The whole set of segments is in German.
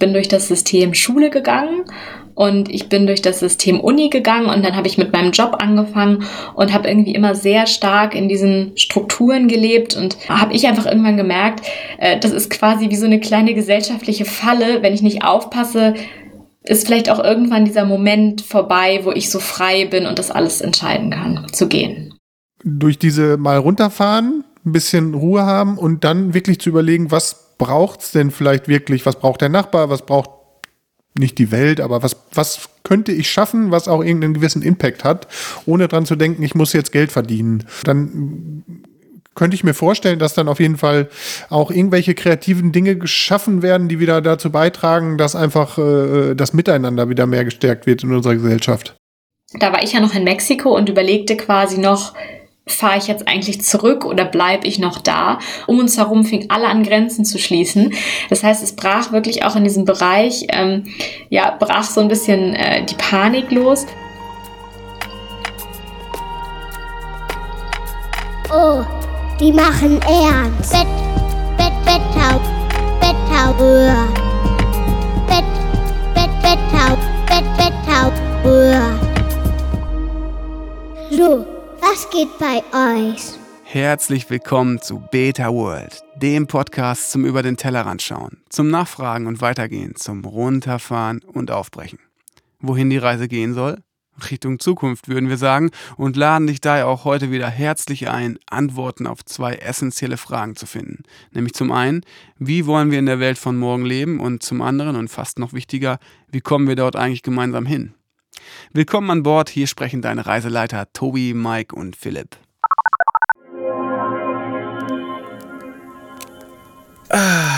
bin durch das System Schule gegangen und ich bin durch das System Uni gegangen und dann habe ich mit meinem Job angefangen und habe irgendwie immer sehr stark in diesen Strukturen gelebt und habe ich einfach irgendwann gemerkt, äh, das ist quasi wie so eine kleine gesellschaftliche Falle, wenn ich nicht aufpasse, ist vielleicht auch irgendwann dieser Moment vorbei, wo ich so frei bin und das alles entscheiden kann, zu gehen. Durch diese mal runterfahren, ein bisschen Ruhe haben und dann wirklich zu überlegen, was braucht es denn vielleicht wirklich, was braucht der Nachbar, was braucht nicht die Welt, aber was, was könnte ich schaffen, was auch irgendeinen gewissen Impact hat, ohne dran zu denken, ich muss jetzt Geld verdienen. Dann könnte ich mir vorstellen, dass dann auf jeden Fall auch irgendwelche kreativen Dinge geschaffen werden, die wieder dazu beitragen, dass einfach äh, das Miteinander wieder mehr gestärkt wird in unserer Gesellschaft. Da war ich ja noch in Mexiko und überlegte quasi noch, fahre ich jetzt eigentlich zurück oder bleibe ich noch da? Um uns herum fing alle an Grenzen zu schließen. Das heißt, es brach wirklich auch in diesem Bereich, ähm, ja, brach so ein bisschen äh, die Panik los. Oh, die machen ernst. Bett, Bett, Betttau, Betttau, Bett, Bett, Betttau, Bett, Betttau, So. Was geht bei euch? Herzlich willkommen zu Beta World, dem Podcast zum Über den Tellerrand schauen, zum Nachfragen und Weitergehen, zum Runterfahren und Aufbrechen. Wohin die Reise gehen soll? Richtung Zukunft, würden wir sagen, und laden dich daher auch heute wieder herzlich ein, Antworten auf zwei essentielle Fragen zu finden. Nämlich zum einen, wie wollen wir in der Welt von morgen leben? Und zum anderen, und fast noch wichtiger, wie kommen wir dort eigentlich gemeinsam hin? Willkommen an Bord, hier sprechen deine Reiseleiter Tobi, Mike und Philipp. Ah.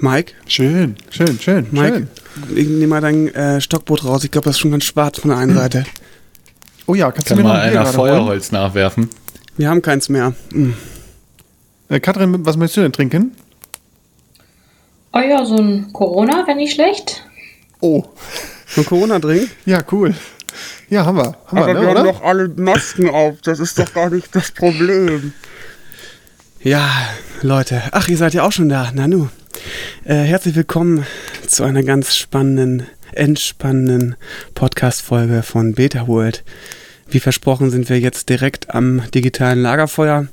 Mike? Schön, schön, schön. Mike, schön. ich nehme mal dein äh, Stockboot raus. Ich glaube, das ist schon ganz schwarz von der einen Seite. Oh ja, kannst Kann du mir mal noch ein einer Feuerholz holen? nachwerfen? Wir haben keins mehr. Mhm. Äh, Katrin, was möchtest du denn trinken? Oh ja, so ein Corona, wenn nicht schlecht. Oh. Ein Corona-Drink? Ja, cool. Ja, haben wir. Haben Aber wir, ne, wir haben oder? doch alle Masken auf. Das ist doch gar nicht das Problem. Ja, Leute. Ach, ihr seid ja auch schon da. Nanu. Äh, herzlich willkommen zu einer ganz spannenden, entspannenden Podcast-Folge von Beta World. Wie versprochen sind wir jetzt direkt am digitalen Lagerfeuer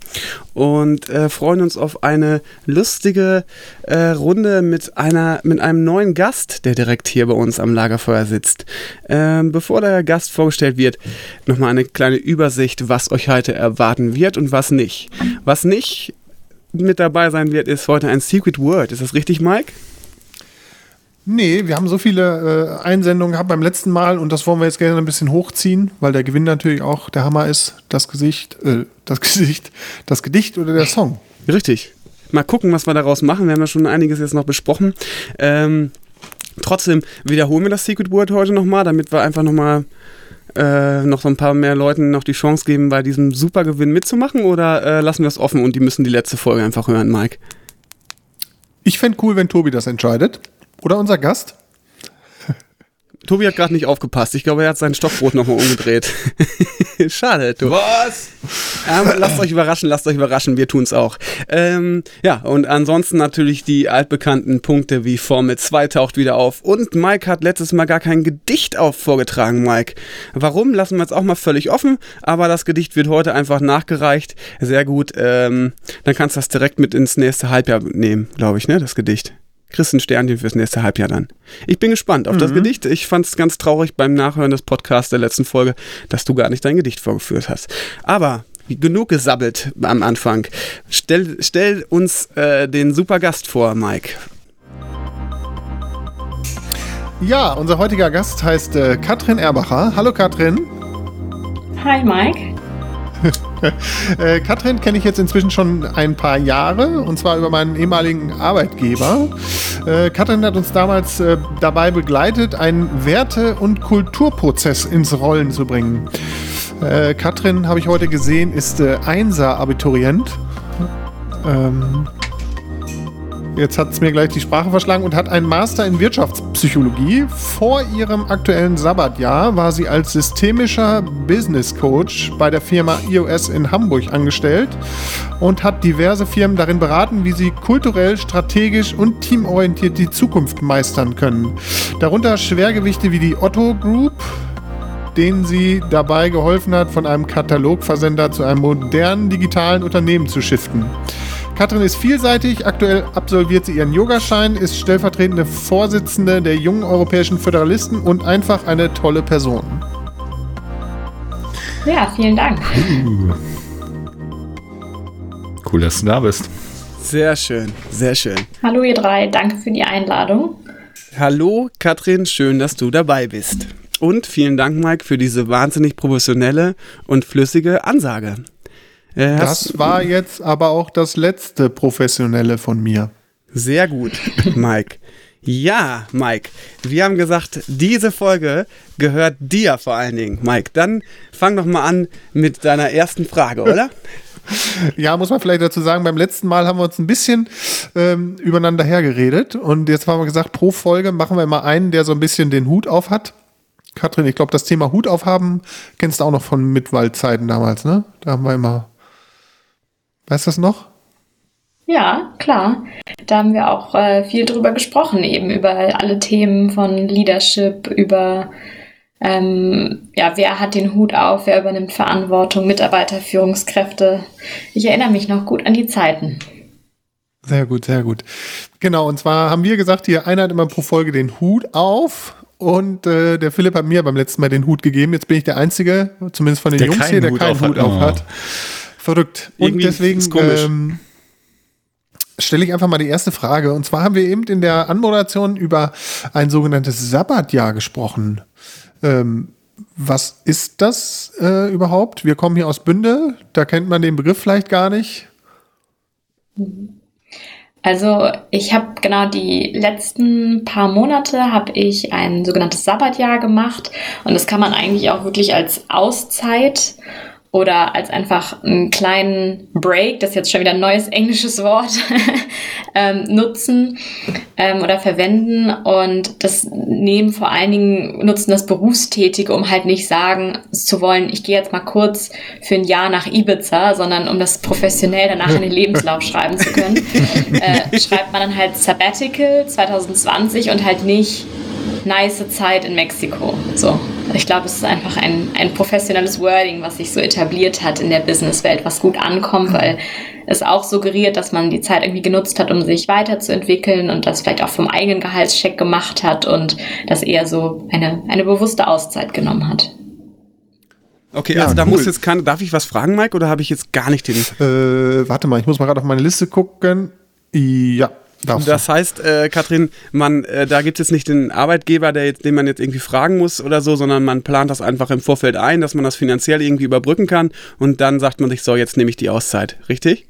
und äh, freuen uns auf eine lustige äh, Runde mit einer mit einem neuen Gast, der direkt hier bei uns am Lagerfeuer sitzt. Ähm, bevor der Gast vorgestellt wird, nochmal eine kleine Übersicht, was euch heute erwarten wird und was nicht. Was nicht mit dabei sein wird, ist heute ein Secret Word. Ist das richtig, Mike? Nee, wir haben so viele äh, Einsendungen gehabt beim letzten Mal und das wollen wir jetzt gerne ein bisschen hochziehen, weil der Gewinn natürlich auch der Hammer ist. Das Gesicht, äh, das Gesicht, das Gedicht oder der Song. Richtig. Mal gucken, was wir daraus machen. Wir haben ja schon einiges jetzt noch besprochen. Ähm, trotzdem wiederholen wir das Secret Word heute nochmal, damit wir einfach nochmal äh, noch so ein paar mehr Leuten noch die Chance geben, bei diesem Supergewinn mitzumachen oder äh, lassen wir es offen und die müssen die letzte Folge einfach hören, Mike? Ich fände cool, wenn Tobi das entscheidet. Oder unser Gast? Tobi hat gerade nicht aufgepasst. Ich glaube, er hat sein Stockbrot nochmal umgedreht. Schade, du. Was? Ähm, lasst euch überraschen, lasst euch überraschen, wir tun's auch. Ähm, ja, und ansonsten natürlich die altbekannten Punkte wie Formel 2 taucht wieder auf. Und Mike hat letztes Mal gar kein Gedicht auf vorgetragen, Mike. Warum, lassen wir jetzt auch mal völlig offen, aber das Gedicht wird heute einfach nachgereicht. Sehr gut. Ähm, dann kannst du das direkt mit ins nächste Halbjahr nehmen, glaube ich, ne, das Gedicht kriegst ein Sternchen fürs nächste Halbjahr dann. Ich bin gespannt auf mhm. das Gedicht. Ich fand es ganz traurig beim Nachhören des Podcasts der letzten Folge, dass du gar nicht dein Gedicht vorgeführt hast. Aber genug gesabbelt am Anfang. Stell, stell uns äh, den super Gast vor, Mike. Ja, unser heutiger Gast heißt äh, Katrin Erbacher. Hallo Katrin. Hi Mike. äh, Katrin kenne ich jetzt inzwischen schon ein paar Jahre und zwar über meinen ehemaligen Arbeitgeber. Äh, Katrin hat uns damals äh, dabei begleitet, einen Werte- und Kulturprozess ins Rollen zu bringen. Äh, Katrin, habe ich heute gesehen, ist äh, Einser-Abiturient. Ähm, jetzt hat es mir gleich die Sprache verschlagen und hat einen Master in Wirtschaftspsychologie. Vor ihrem aktuellen Sabbatjahr war sie als systemischer Business Coach bei der Firma iOS in Hamburg angestellt und hat diverse Firmen darin beraten, wie sie kulturell, strategisch und teamorientiert die Zukunft meistern können. Darunter Schwergewichte wie die Otto Group, denen sie dabei geholfen hat, von einem Katalogversender zu einem modernen digitalen Unternehmen zu shiften. Katrin ist vielseitig. Aktuell absolviert sie ihren Yogaschein, ist stellvertretende Vorsitzende der jungen europäischen Föderalisten und einfach eine tolle Person. Ja, vielen Dank. Cool, dass du da bist. Sehr schön, sehr schön. Hallo ihr drei, danke für die Einladung. Hallo Katrin, schön, dass du dabei bist. Und vielen Dank, Mike, für diese wahnsinnig professionelle und flüssige Ansage. Das war jetzt aber auch das letzte professionelle von mir. Sehr gut, Mike. Ja, Mike, wir haben gesagt, diese Folge gehört dir vor allen Dingen, Mike. Dann fang doch mal an mit deiner ersten Frage, oder? Ja, muss man vielleicht dazu sagen, beim letzten Mal haben wir uns ein bisschen ähm, übereinander hergeredet und jetzt haben wir gesagt, pro Folge machen wir mal einen, der so ein bisschen den Hut auf hat. Katrin, ich glaube, das Thema Hut aufhaben kennst du auch noch von Mitwaldzeiten damals, ne? Da haben wir immer Weißt du das noch? Ja, klar. Da haben wir auch äh, viel drüber gesprochen, eben über alle Themen von Leadership, über ähm, ja, wer hat den Hut auf, wer übernimmt Verantwortung, Mitarbeiter, Führungskräfte. Ich erinnere mich noch gut an die Zeiten. Sehr gut, sehr gut. Genau, und zwar haben wir gesagt, hier einer hat immer pro Folge den Hut auf und äh, der Philipp hat mir beim letzten Mal den Hut gegeben. Jetzt bin ich der Einzige, zumindest von den der Jungs hier, der keinen Hut auf hat. Verrückt. Und Irgendwie deswegen ähm, stelle ich einfach mal die erste Frage. Und zwar haben wir eben in der Anmoderation über ein sogenanntes Sabbatjahr gesprochen. Ähm, was ist das äh, überhaupt? Wir kommen hier aus Bünde, da kennt man den Begriff vielleicht gar nicht. Also ich habe genau die letzten paar Monate habe ich ein sogenanntes Sabbatjahr gemacht und das kann man eigentlich auch wirklich als Auszeit oder als einfach einen kleinen Break, das ist jetzt schon wieder ein neues englisches Wort, ähm, nutzen ähm, oder verwenden und das nehmen vor allen Dingen, nutzen das Berufstätige, um halt nicht sagen zu wollen, ich gehe jetzt mal kurz für ein Jahr nach Ibiza, sondern um das professionell danach in den Lebenslauf schreiben zu können, äh, schreibt man dann halt Sabbatical 2020 und halt nicht nice Zeit in Mexiko. So. Ich glaube, es ist einfach ein, ein professionelles Wording, was sich so etabliert hat in der Businesswelt, was gut ankommt, weil es auch suggeriert, dass man die Zeit irgendwie genutzt hat, um sich weiterzuentwickeln und das vielleicht auch vom eigenen Gehaltscheck gemacht hat und das eher so eine, eine bewusste Auszeit genommen hat. Okay, ja, also da cool. muss jetzt kann, darf ich was fragen, Mike, oder habe ich jetzt gar nicht den? Äh, warte mal, ich muss mal gerade auf meine Liste gucken. Ja, das du. heißt, äh, Katrin, man, äh, da gibt es nicht den Arbeitgeber, der jetzt, den man jetzt irgendwie fragen muss oder so, sondern man plant das einfach im Vorfeld ein, dass man das finanziell irgendwie überbrücken kann und dann sagt man sich, so, jetzt nehme ich die Auszeit. Richtig?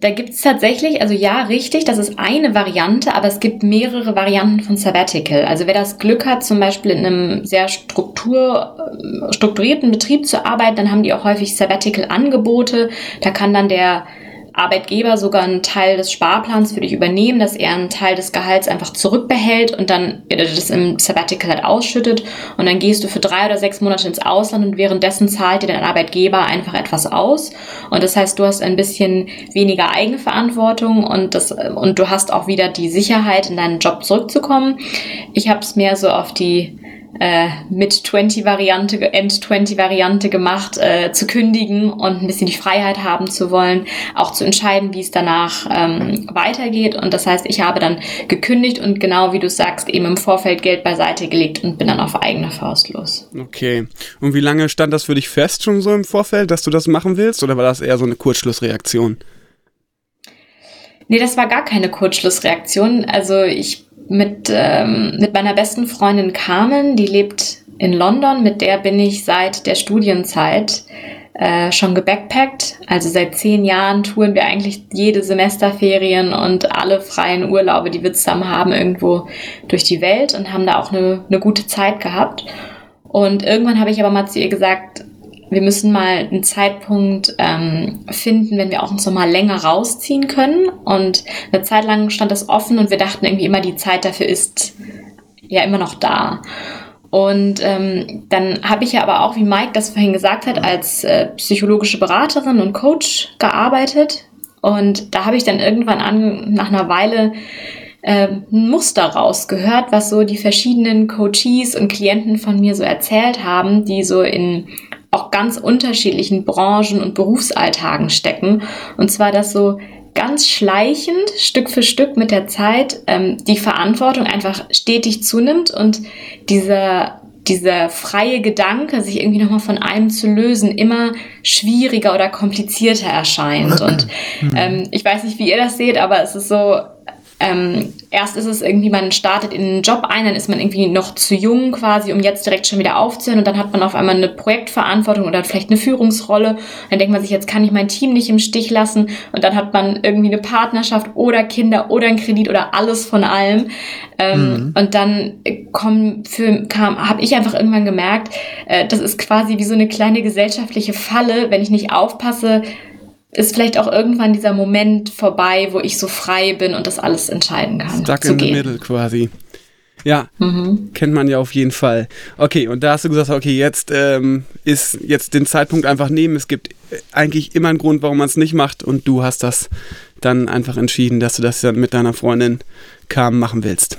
Da gibt es tatsächlich, also ja, richtig, das ist eine Variante, aber es gibt mehrere Varianten von Sabbatical. Also wer das Glück hat, zum Beispiel in einem sehr Struktur, äh, strukturierten Betrieb zu arbeiten, dann haben die auch häufig Sabbatical-Angebote. Da kann dann der Arbeitgeber sogar einen Teil des Sparplans für dich übernehmen, dass er einen Teil des Gehalts einfach zurückbehält und dann das im Sabbatical halt ausschüttet und dann gehst du für drei oder sechs Monate ins Ausland und währenddessen zahlt dir dein Arbeitgeber einfach etwas aus und das heißt, du hast ein bisschen weniger Eigenverantwortung und das und du hast auch wieder die Sicherheit in deinen Job zurückzukommen. Ich habe es mehr so auf die äh, mit 20-Variante, End-20-Variante gemacht, äh, zu kündigen und ein bisschen die Freiheit haben zu wollen, auch zu entscheiden, wie es danach ähm, weitergeht. Und das heißt, ich habe dann gekündigt und genau wie du sagst, eben im Vorfeld Geld beiseite gelegt und bin dann auf eigene Faust los. Okay. Und wie lange stand das für dich fest schon so im Vorfeld, dass du das machen willst? Oder war das eher so eine Kurzschlussreaktion? Nee, das war gar keine Kurzschlussreaktion. Also ich mit, ähm, mit meiner besten Freundin Carmen, die lebt in London, mit der bin ich seit der Studienzeit äh, schon gebackpackt. Also seit zehn Jahren touren wir eigentlich jede Semesterferien und alle freien Urlaube, die wir zusammen haben, irgendwo durch die Welt und haben da auch eine, eine gute Zeit gehabt. Und irgendwann habe ich aber mal zu ihr gesagt, wir müssen mal einen Zeitpunkt ähm, finden, wenn wir auch uns noch mal länger rausziehen können. Und eine Zeit lang stand das offen und wir dachten irgendwie immer, die Zeit dafür ist ja immer noch da. Und ähm, dann habe ich ja aber auch, wie Mike das vorhin gesagt hat, als äh, psychologische Beraterin und Coach gearbeitet. Und da habe ich dann irgendwann an, nach einer Weile äh, ein Muster rausgehört, was so die verschiedenen Coaches und Klienten von mir so erzählt haben, die so in auch ganz unterschiedlichen Branchen und Berufsalltagen stecken. Und zwar, dass so ganz schleichend, Stück für Stück mit der Zeit, ähm, die Verantwortung einfach stetig zunimmt und dieser, dieser freie Gedanke, sich irgendwie nochmal von einem zu lösen, immer schwieriger oder komplizierter erscheint. Und ähm, ich weiß nicht, wie ihr das seht, aber es ist so, ähm, erst ist es irgendwie, man startet in einen Job ein, dann ist man irgendwie noch zu jung quasi, um jetzt direkt schon wieder aufzuhören und dann hat man auf einmal eine Projektverantwortung oder vielleicht eine Führungsrolle. Dann denkt man sich, jetzt kann ich mein Team nicht im Stich lassen und dann hat man irgendwie eine Partnerschaft oder Kinder oder einen Kredit oder alles von allem. Ähm, mhm. Und dann kommen für, kam, habe ich einfach irgendwann gemerkt, äh, das ist quasi wie so eine kleine gesellschaftliche Falle, wenn ich nicht aufpasse, ist vielleicht auch irgendwann dieser Moment vorbei, wo ich so frei bin und das alles entscheiden kann. Stuck in the middle quasi. Ja, mhm. kennt man ja auf jeden Fall. Okay, und da hast du gesagt, okay, jetzt ähm, ist jetzt den Zeitpunkt einfach nehmen. Es gibt eigentlich immer einen Grund, warum man es nicht macht und du hast das dann einfach entschieden, dass du das dann mit deiner Freundin kam machen willst.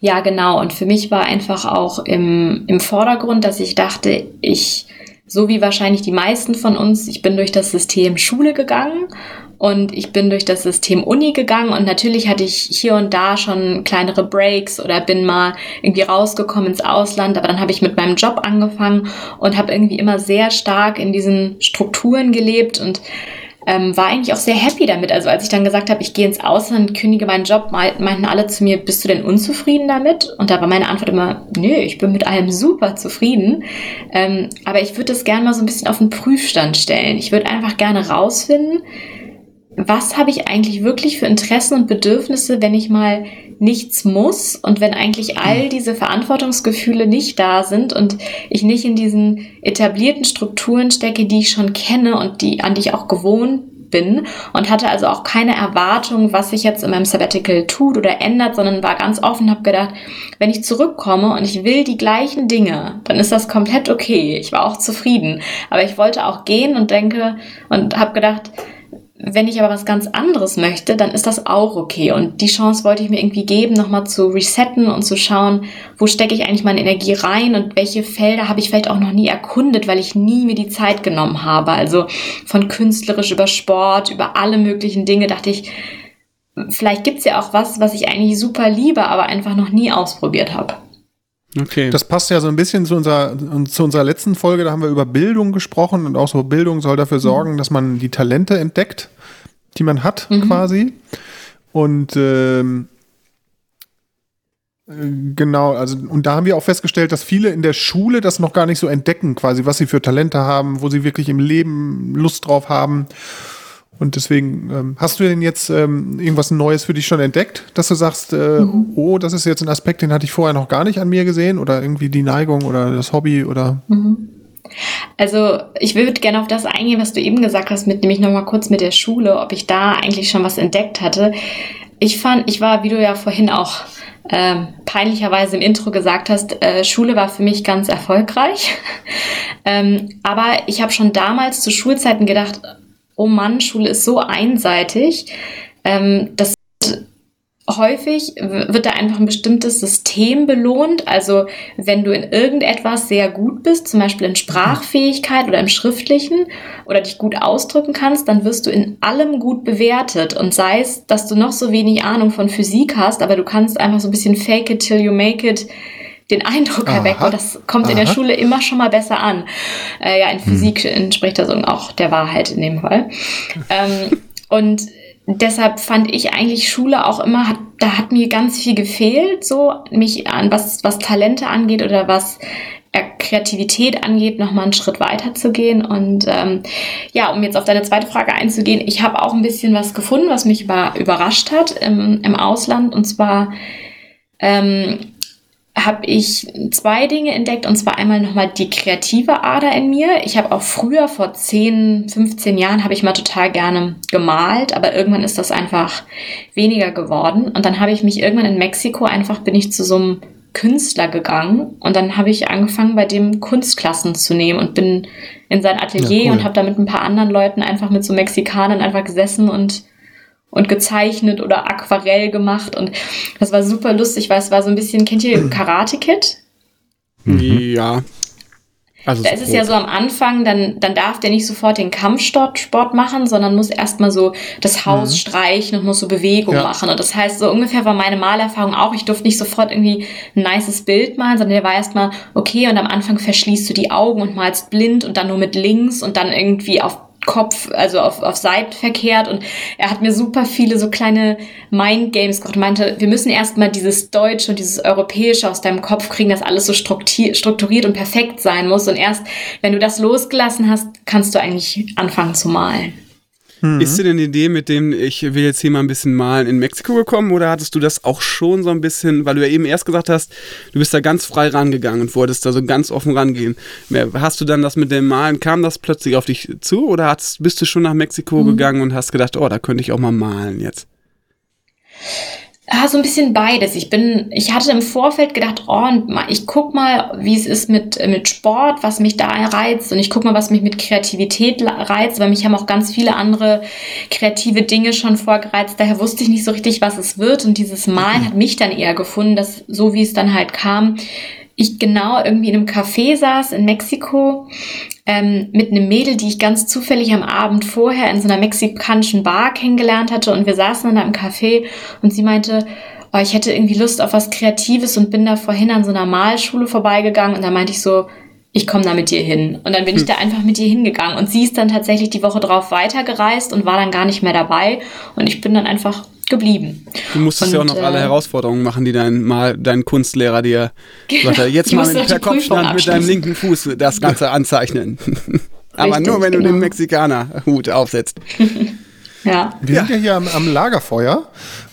Ja, genau. Und für mich war einfach auch im, im Vordergrund, dass ich dachte, ich so wie wahrscheinlich die meisten von uns, ich bin durch das System Schule gegangen und ich bin durch das System Uni gegangen und natürlich hatte ich hier und da schon kleinere Breaks oder bin mal irgendwie rausgekommen ins Ausland, aber dann habe ich mit meinem Job angefangen und habe irgendwie immer sehr stark in diesen Strukturen gelebt und ähm, war eigentlich auch sehr happy damit. Also als ich dann gesagt habe, ich gehe ins Ausland, kündige meinen Job, meinten alle zu mir, bist du denn unzufrieden damit? Und da war meine Antwort immer, nö, ich bin mit allem super zufrieden. Ähm, aber ich würde das gerne mal so ein bisschen auf den Prüfstand stellen. Ich würde einfach gerne rausfinden, was habe ich eigentlich wirklich für Interessen und Bedürfnisse, wenn ich mal nichts muss und wenn eigentlich all diese Verantwortungsgefühle nicht da sind und ich nicht in diesen etablierten Strukturen stecke, die ich schon kenne und die, an die ich auch gewohnt bin und hatte also auch keine Erwartung, was sich jetzt in meinem Sabbatical tut oder ändert, sondern war ganz offen, habe gedacht, wenn ich zurückkomme und ich will die gleichen Dinge, dann ist das komplett okay. Ich war auch zufrieden, aber ich wollte auch gehen und denke und habe gedacht, wenn ich aber was ganz anderes möchte, dann ist das auch okay. Und die Chance wollte ich mir irgendwie geben, nochmal zu resetten und zu schauen, wo stecke ich eigentlich meine Energie rein und welche Felder habe ich vielleicht auch noch nie erkundet, weil ich nie mir die Zeit genommen habe. Also von künstlerisch über Sport, über alle möglichen Dinge dachte ich, vielleicht gibt es ja auch was, was ich eigentlich super liebe, aber einfach noch nie ausprobiert habe. Okay. Das passt ja so ein bisschen zu unserer, zu unserer letzten Folge, da haben wir über Bildung gesprochen und auch so Bildung soll dafür sorgen, mhm. dass man die Talente entdeckt die man hat, mhm. quasi. Und ähm, Genau, also und da haben wir auch festgestellt, dass viele in der Schule das noch gar nicht so entdecken, quasi, was sie für Talente haben, wo sie wirklich im Leben Lust drauf haben. Und deswegen, ähm, hast du denn jetzt ähm, irgendwas Neues für dich schon entdeckt, dass du sagst, äh, mhm. oh, das ist jetzt ein Aspekt, den hatte ich vorher noch gar nicht an mir gesehen oder irgendwie die Neigung oder das Hobby oder? Mhm. Also ich würde gerne auf das eingehen, was du eben gesagt hast, mit nämlich nochmal kurz mit der Schule, ob ich da eigentlich schon was entdeckt hatte. Ich fand, ich war, wie du ja vorhin auch ähm, peinlicherweise im Intro gesagt hast, äh, Schule war für mich ganz erfolgreich. ähm, aber ich habe schon damals zu Schulzeiten gedacht, oh Mann, Schule ist so einseitig. Ähm, das häufig wird da einfach ein bestimmtes System belohnt. Also wenn du in irgendetwas sehr gut bist, zum Beispiel in Sprachfähigkeit oder im Schriftlichen oder dich gut ausdrücken kannst, dann wirst du in allem gut bewertet. Und sei es, dass du noch so wenig Ahnung von Physik hast, aber du kannst einfach so ein bisschen fake it till you make it den Eindruck erwecken. Und das kommt Aha. in der Schule immer schon mal besser an. Äh, ja, in Physik hm. entspricht das auch der Wahrheit in dem Fall. Ähm, und deshalb fand ich eigentlich Schule auch immer, hat, da hat mir ganz viel gefehlt, so mich an was, was Talente angeht oder was Kreativität angeht, nochmal einen Schritt weiter zu gehen. Und ähm, ja, um jetzt auf deine zweite Frage einzugehen, ich habe auch ein bisschen was gefunden, was mich über, überrascht hat im, im Ausland. Und zwar ähm, habe ich zwei Dinge entdeckt und zwar einmal nochmal die kreative Ader in mir. Ich habe auch früher, vor 10, 15 Jahren, habe ich mal total gerne gemalt, aber irgendwann ist das einfach weniger geworden. Und dann habe ich mich irgendwann in Mexiko einfach, bin ich zu so einem Künstler gegangen und dann habe ich angefangen, bei dem Kunstklassen zu nehmen und bin in sein Atelier ja, cool. und habe da mit ein paar anderen Leuten einfach mit so Mexikanern einfach gesessen und und gezeichnet oder Aquarell gemacht und das war super lustig, weil es war so ein bisschen, kennt ihr Karate Kid? Mhm. Ja. Also da ist es ja so am Anfang, dann, dann darf der nicht sofort den Kampfsport machen, sondern muss erstmal so das Haus mhm. streichen und muss so Bewegung ja. machen. Und das heißt, so ungefähr war meine Malerfahrung auch, ich durfte nicht sofort irgendwie ein nices Bild malen, sondern der war erstmal, okay, und am Anfang verschließt du die Augen und malst blind und dann nur mit links und dann irgendwie auf Kopf, also auf, auf Seiten verkehrt und er hat mir super viele so kleine Mindgames gemacht und meinte, wir müssen erstmal dieses Deutsche und dieses Europäische aus deinem Kopf kriegen, dass alles so strukturiert und perfekt sein muss und erst wenn du das losgelassen hast, kannst du eigentlich anfangen zu malen. Mhm. Ist dir denn die Idee mit dem, ich will jetzt hier mal ein bisschen malen, in Mexiko gekommen oder hattest du das auch schon so ein bisschen, weil du ja eben erst gesagt hast, du bist da ganz frei rangegangen und wolltest da so ganz offen rangehen. Hast du dann das mit dem Malen, kam das plötzlich auf dich zu oder hast, bist du schon nach Mexiko mhm. gegangen und hast gedacht, oh, da könnte ich auch mal malen jetzt? Ah, so ein bisschen beides. Ich bin, ich hatte im Vorfeld gedacht, oh, ich guck mal, wie es ist mit, mit Sport, was mich da reizt und ich guck mal, was mich mit Kreativität reizt, weil mich haben auch ganz viele andere kreative Dinge schon vorgereizt. Daher wusste ich nicht so richtig, was es wird und dieses Malen hat mich dann eher gefunden, dass so wie es dann halt kam, ich genau irgendwie in einem Café saß in Mexiko ähm, mit einem Mädel, die ich ganz zufällig am Abend vorher in so einer mexikanischen Bar kennengelernt hatte und wir saßen dann da im Café und sie meinte, oh, ich hätte irgendwie Lust auf was Kreatives und bin da vorhin an so einer Malschule vorbeigegangen und da meinte ich so, ich komme da mit dir hin. Und dann bin hm. ich da einfach mit ihr hingegangen. Und sie ist dann tatsächlich die Woche drauf weitergereist und war dann gar nicht mehr dabei. Und ich bin dann einfach geblieben. Du musstest und, ja auch noch äh, alle Herausforderungen machen, die dein, mal, dein Kunstlehrer dir genau, sagte, jetzt mal mit, per Kopfstand mit deinem linken Fuß das Ganze anzeichnen. Aber Richtig, nur, wenn genau. du den Mexikaner-Hut aufsetzt. Ja. Wir ja. sind ja hier am, am Lagerfeuer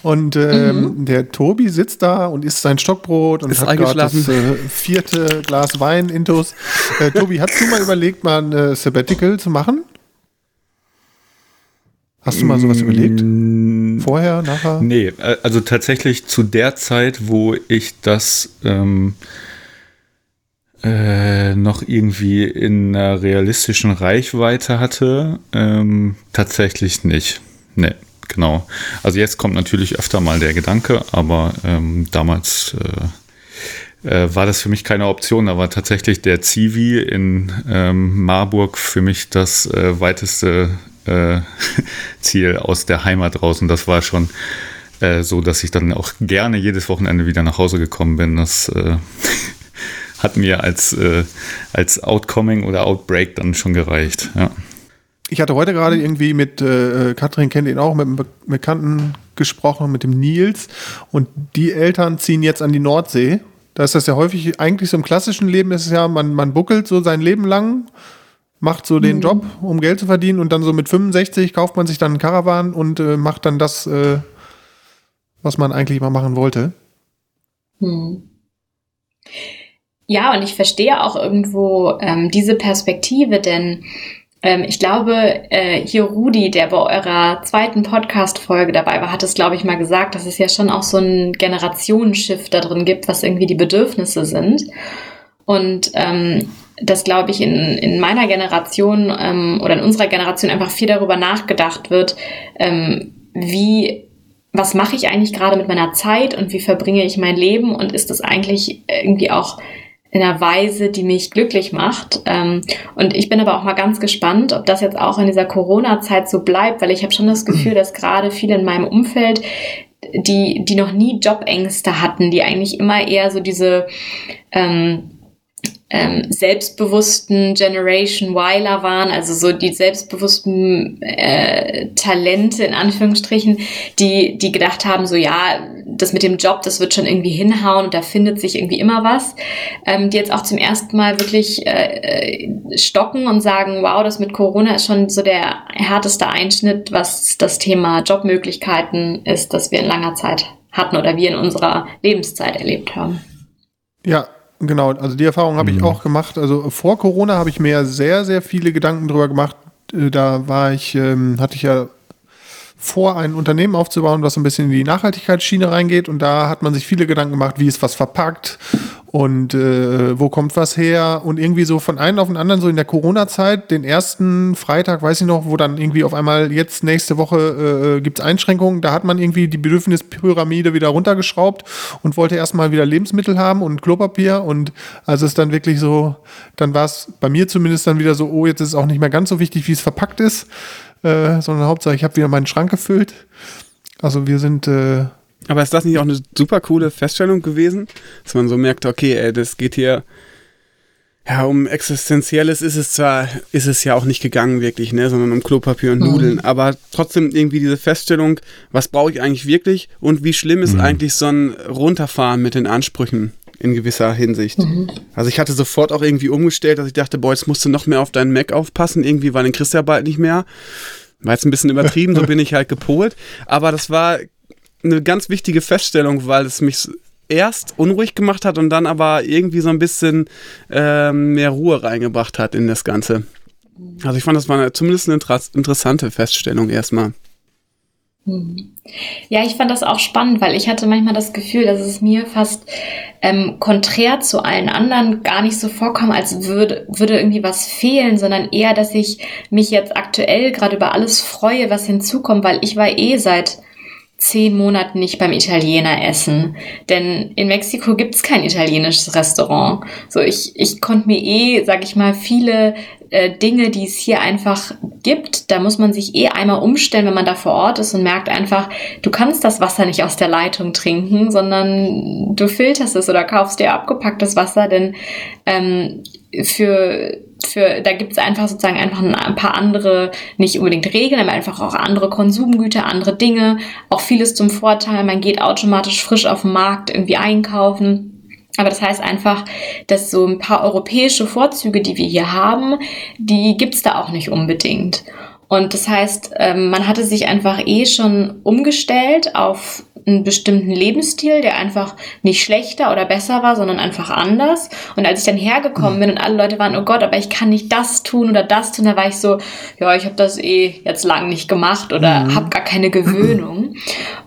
und ähm, mhm. der Tobi sitzt da und isst sein Stockbrot und ist hat gerade das äh, vierte Glas Wein intus. Äh, Tobi, hast du mal überlegt, mal ein äh, Sabbatical zu machen? Hast du mal sowas mm, überlegt? Vorher, nachher? Nee, äh, also tatsächlich zu der Zeit, wo ich das ähm, äh, noch irgendwie in einer realistischen Reichweite hatte, ähm, tatsächlich nicht. Nee, genau. Also jetzt kommt natürlich öfter mal der Gedanke, aber ähm, damals äh, äh, war das für mich keine Option. Da war tatsächlich der Zivi in ähm, Marburg für mich das äh, weiteste äh, Ziel aus der Heimat raus. Und das war schon äh, so, dass ich dann auch gerne jedes Wochenende wieder nach Hause gekommen bin. Das äh, hat mir als, äh, als Outcoming oder Outbreak dann schon gereicht. Ja. Ich hatte heute gerade irgendwie mit, äh, Katrin kennt ihn auch, mit einem Bekannten gesprochen, mit dem Nils. Und die Eltern ziehen jetzt an die Nordsee. Da ist das ja häufig, eigentlich so im klassischen Leben ist es ja, man, man buckelt so sein Leben lang macht so den mhm. Job, um Geld zu verdienen und dann so mit 65 kauft man sich dann einen Caravan und äh, macht dann das, äh, was man eigentlich mal machen wollte. Hm. Ja, und ich verstehe auch irgendwo ähm, diese Perspektive, denn ähm, ich glaube, äh, hier Rudi, der bei eurer zweiten Podcast-Folge dabei war, hat es, glaube ich, mal gesagt, dass es ja schon auch so ein Generationenschiff da drin gibt, was irgendwie die Bedürfnisse sind. Und ähm, dass, glaube ich, in, in meiner Generation ähm, oder in unserer Generation einfach viel darüber nachgedacht wird, ähm, wie, was mache ich eigentlich gerade mit meiner Zeit und wie verbringe ich mein Leben und ist das eigentlich irgendwie auch in einer Weise, die mich glücklich macht. Ähm, und ich bin aber auch mal ganz gespannt, ob das jetzt auch in dieser Corona-Zeit so bleibt, weil ich habe schon das Gefühl, dass gerade viele in meinem Umfeld die, die noch nie Jobängste hatten, die eigentlich immer eher so diese ähm, ähm, selbstbewussten Generation Weiler waren, also so die selbstbewussten äh, Talente in Anführungsstrichen, die, die gedacht haben, so ja, das mit dem Job, das wird schon irgendwie hinhauen und da findet sich irgendwie immer was, ähm, die jetzt auch zum ersten Mal wirklich äh, äh stocken und sagen, wow, das mit Corona ist schon so der härteste Einschnitt, was das Thema Jobmöglichkeiten ist, das wir in langer Zeit hatten oder wir in unserer Lebenszeit erlebt haben. Ja, genau. Also die Erfahrung habe ich Mhm. auch gemacht. Also vor Corona habe ich mir sehr, sehr viele Gedanken drüber gemacht. Äh, Da war ich, ähm, hatte ich ja vor, ein Unternehmen aufzubauen, was ein bisschen in die Nachhaltigkeitsschiene reingeht. Und da hat man sich viele Gedanken gemacht, wie ist was verpackt und äh, wo kommt was her. Und irgendwie so von einem auf den anderen, so in der Corona-Zeit, den ersten Freitag, weiß ich noch, wo dann irgendwie auf einmal jetzt nächste Woche äh, gibt es Einschränkungen, da hat man irgendwie die Bedürfnispyramide wieder runtergeschraubt und wollte erstmal wieder Lebensmittel haben und Klopapier. Und also ist dann wirklich so, dann war es bei mir zumindest dann wieder so, oh, jetzt ist es auch nicht mehr ganz so wichtig, wie es verpackt ist, äh, sondern Hauptsache, ich habe wieder meinen Schrank gefüllt. Also wir sind äh, Aber ist das nicht auch eine super coole Feststellung gewesen, dass man so merkt, okay, ey, das geht hier ja um existenzielles ist es zwar ist es ja auch nicht gegangen wirklich, ne, sondern um Klopapier und Nudeln, aber trotzdem irgendwie diese Feststellung, was brauche ich eigentlich wirklich und wie schlimm ist eigentlich so ein runterfahren mit den Ansprüchen in gewisser Hinsicht. Also ich hatte sofort auch irgendwie umgestellt, dass ich dachte, boah, jetzt musst du noch mehr auf deinen Mac aufpassen, irgendwie, weil den kriegst du ja bald nicht mehr. War jetzt ein bisschen übertrieben, so bin ich halt gepolt. Aber das war eine ganz wichtige Feststellung, weil es mich erst unruhig gemacht hat und dann aber irgendwie so ein bisschen ähm, mehr Ruhe reingebracht hat in das Ganze. Also ich fand, das war eine, zumindest eine inter interessante Feststellung erstmal. Ja, ich fand das auch spannend, weil ich hatte manchmal das Gefühl, dass es mir fast ähm, konträr zu allen anderen gar nicht so vorkommt, als würde, würde irgendwie was fehlen, sondern eher, dass ich mich jetzt aktuell gerade über alles freue, was hinzukommt, weil ich war eh seit zehn Monaten nicht beim Italiener essen. Denn in Mexiko gibt's kein italienisches Restaurant. So, ich, ich konnte mir eh, sag ich mal, viele äh, Dinge, die es hier einfach gibt, da muss man sich eh einmal umstellen, wenn man da vor Ort ist und merkt einfach, du kannst das Wasser nicht aus der Leitung trinken, sondern du filterst es oder kaufst dir abgepacktes Wasser, denn ähm, für für, da gibt es einfach sozusagen einfach ein paar andere, nicht unbedingt Regeln, aber einfach auch andere Konsumgüter, andere Dinge, auch vieles zum Vorteil. Man geht automatisch frisch auf dem Markt irgendwie einkaufen. Aber das heißt einfach, dass so ein paar europäische Vorzüge, die wir hier haben, die gibt's da auch nicht unbedingt. Und das heißt, ähm, man hatte sich einfach eh schon umgestellt auf einen bestimmten Lebensstil, der einfach nicht schlechter oder besser war, sondern einfach anders. Und als ich dann hergekommen bin und alle Leute waren, oh Gott, aber ich kann nicht das tun oder das tun, da war ich so, ja, ich habe das eh jetzt lang nicht gemacht oder Mhm. habe gar keine Gewöhnung.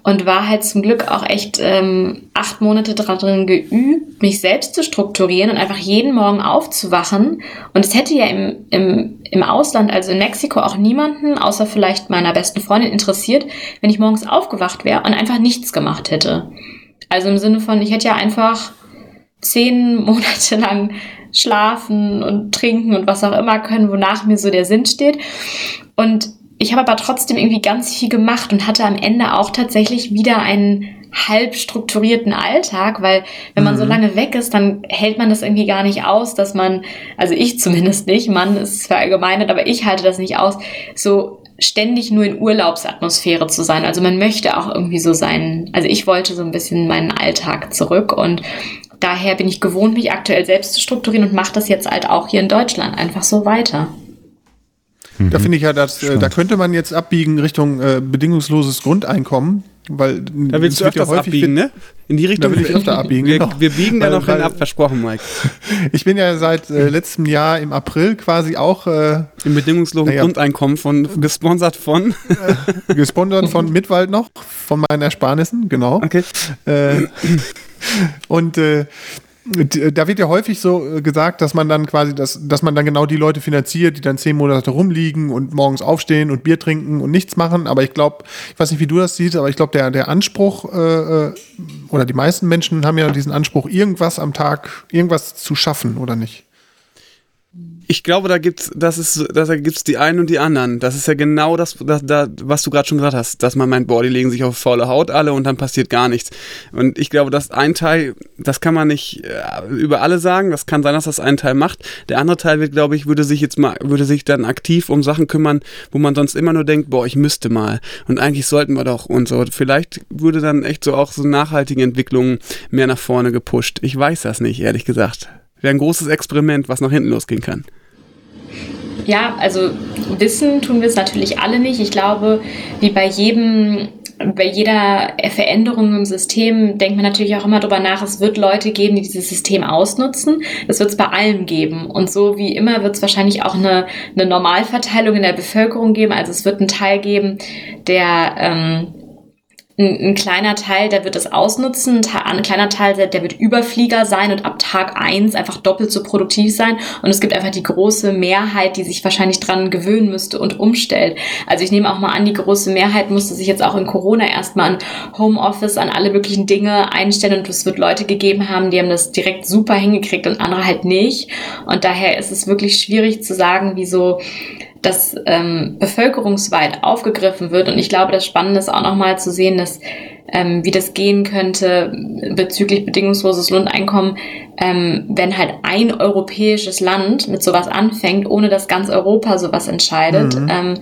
Und war halt zum Glück auch echt ähm, acht Monate darin geübt, mich selbst zu strukturieren und einfach jeden Morgen aufzuwachen. Und es hätte ja im, im, im Ausland, also in Mexiko, auch niemanden, außer vielleicht meiner besten Freundin, interessiert, wenn ich morgens aufgewacht wäre und einfach nichts gemacht hätte. Also im Sinne von, ich hätte ja einfach zehn Monate lang schlafen und trinken und was auch immer können, wonach mir so der Sinn steht. Und ich habe aber trotzdem irgendwie ganz viel gemacht und hatte am Ende auch tatsächlich wieder einen halb strukturierten Alltag, weil wenn man so lange weg ist, dann hält man das irgendwie gar nicht aus, dass man, also ich zumindest nicht, Mann ist verallgemeinert, aber ich halte das nicht aus, so ständig nur in Urlaubsatmosphäre zu sein. Also man möchte auch irgendwie so sein, also ich wollte so ein bisschen meinen Alltag zurück und daher bin ich gewohnt, mich aktuell selbst zu strukturieren und mache das jetzt halt auch hier in Deutschland einfach so weiter. Da finde ich ja, dass, äh, da könnte man jetzt abbiegen Richtung äh, bedingungsloses Grundeinkommen, weil Da willst du öfters abbiegen, ne? In die Richtung Da will ich öfter abbiegen, Wir, genau. wir biegen da noch hin ab, versprochen, Mike. Ich bin ja seit äh, letztem Jahr im April quasi auch äh, Im bedingungslosen Naja. Grundeinkommen von gesponsert von. gesponsert von Mitwald noch, von meinen Ersparnissen, genau. Okay. Äh, und äh, da wird ja häufig so äh, gesagt, dass man dann quasi, dass, dass man dann genau die Leute finanziert, die dann zehn Monate rumliegen und morgens aufstehen und Bier trinken und nichts machen. Aber ich glaube, ich weiß nicht, wie du das siehst, aber ich glaube, der, der Anspruch äh, äh, oder die meisten Menschen haben ja diesen Anspruch, irgendwas am Tag, irgendwas zu schaffen, oder nicht? Ich glaube, da gibt's, das ist, da gibt's die einen und die anderen. Das ist ja genau das, das, da, was du gerade schon gesagt hast, dass man meint, boah, die legen sich auf faule Haut alle und dann passiert gar nichts. Und ich glaube, dass ein Teil, das kann man nicht äh, über alle sagen. Das kann sein, dass das ein Teil macht. Der andere Teil wird, glaube ich, würde sich jetzt mal, würde sich dann aktiv um Sachen kümmern, wo man sonst immer nur denkt, boah, ich müsste mal. Und eigentlich sollten wir doch und so. Vielleicht würde dann echt so auch so nachhaltige Entwicklungen mehr nach vorne gepusht. Ich weiß das nicht, ehrlich gesagt. Wäre ein großes Experiment, was nach hinten losgehen kann. Ja, also wissen tun wir es natürlich alle nicht. Ich glaube, wie bei jedem bei jeder Veränderung im System denkt man natürlich auch immer darüber nach, es wird Leute geben, die dieses System ausnutzen. Das wird es bei allem geben. Und so wie immer wird es wahrscheinlich auch eine, eine Normalverteilung in der Bevölkerung geben. Also es wird einen Teil geben, der ähm, ein, ein, kleiner Teil, der wird es ausnutzen, ein, kleiner Teil, der, wird Überflieger sein und ab Tag eins einfach doppelt so produktiv sein. Und es gibt einfach die große Mehrheit, die sich wahrscheinlich dran gewöhnen müsste und umstellt. Also ich nehme auch mal an, die große Mehrheit musste sich jetzt auch in Corona erstmal an Homeoffice, an alle möglichen Dinge einstellen und es wird Leute gegeben haben, die haben das direkt super hingekriegt und andere halt nicht. Und daher ist es wirklich schwierig zu sagen, wieso das ähm, bevölkerungsweit aufgegriffen wird. Und ich glaube, das Spannende ist auch nochmal zu sehen, dass ähm, wie das gehen könnte bezüglich bedingungsloses Lohneinkommen, ähm, wenn halt ein europäisches Land mit sowas anfängt, ohne dass ganz Europa sowas entscheidet. Mhm. Ähm,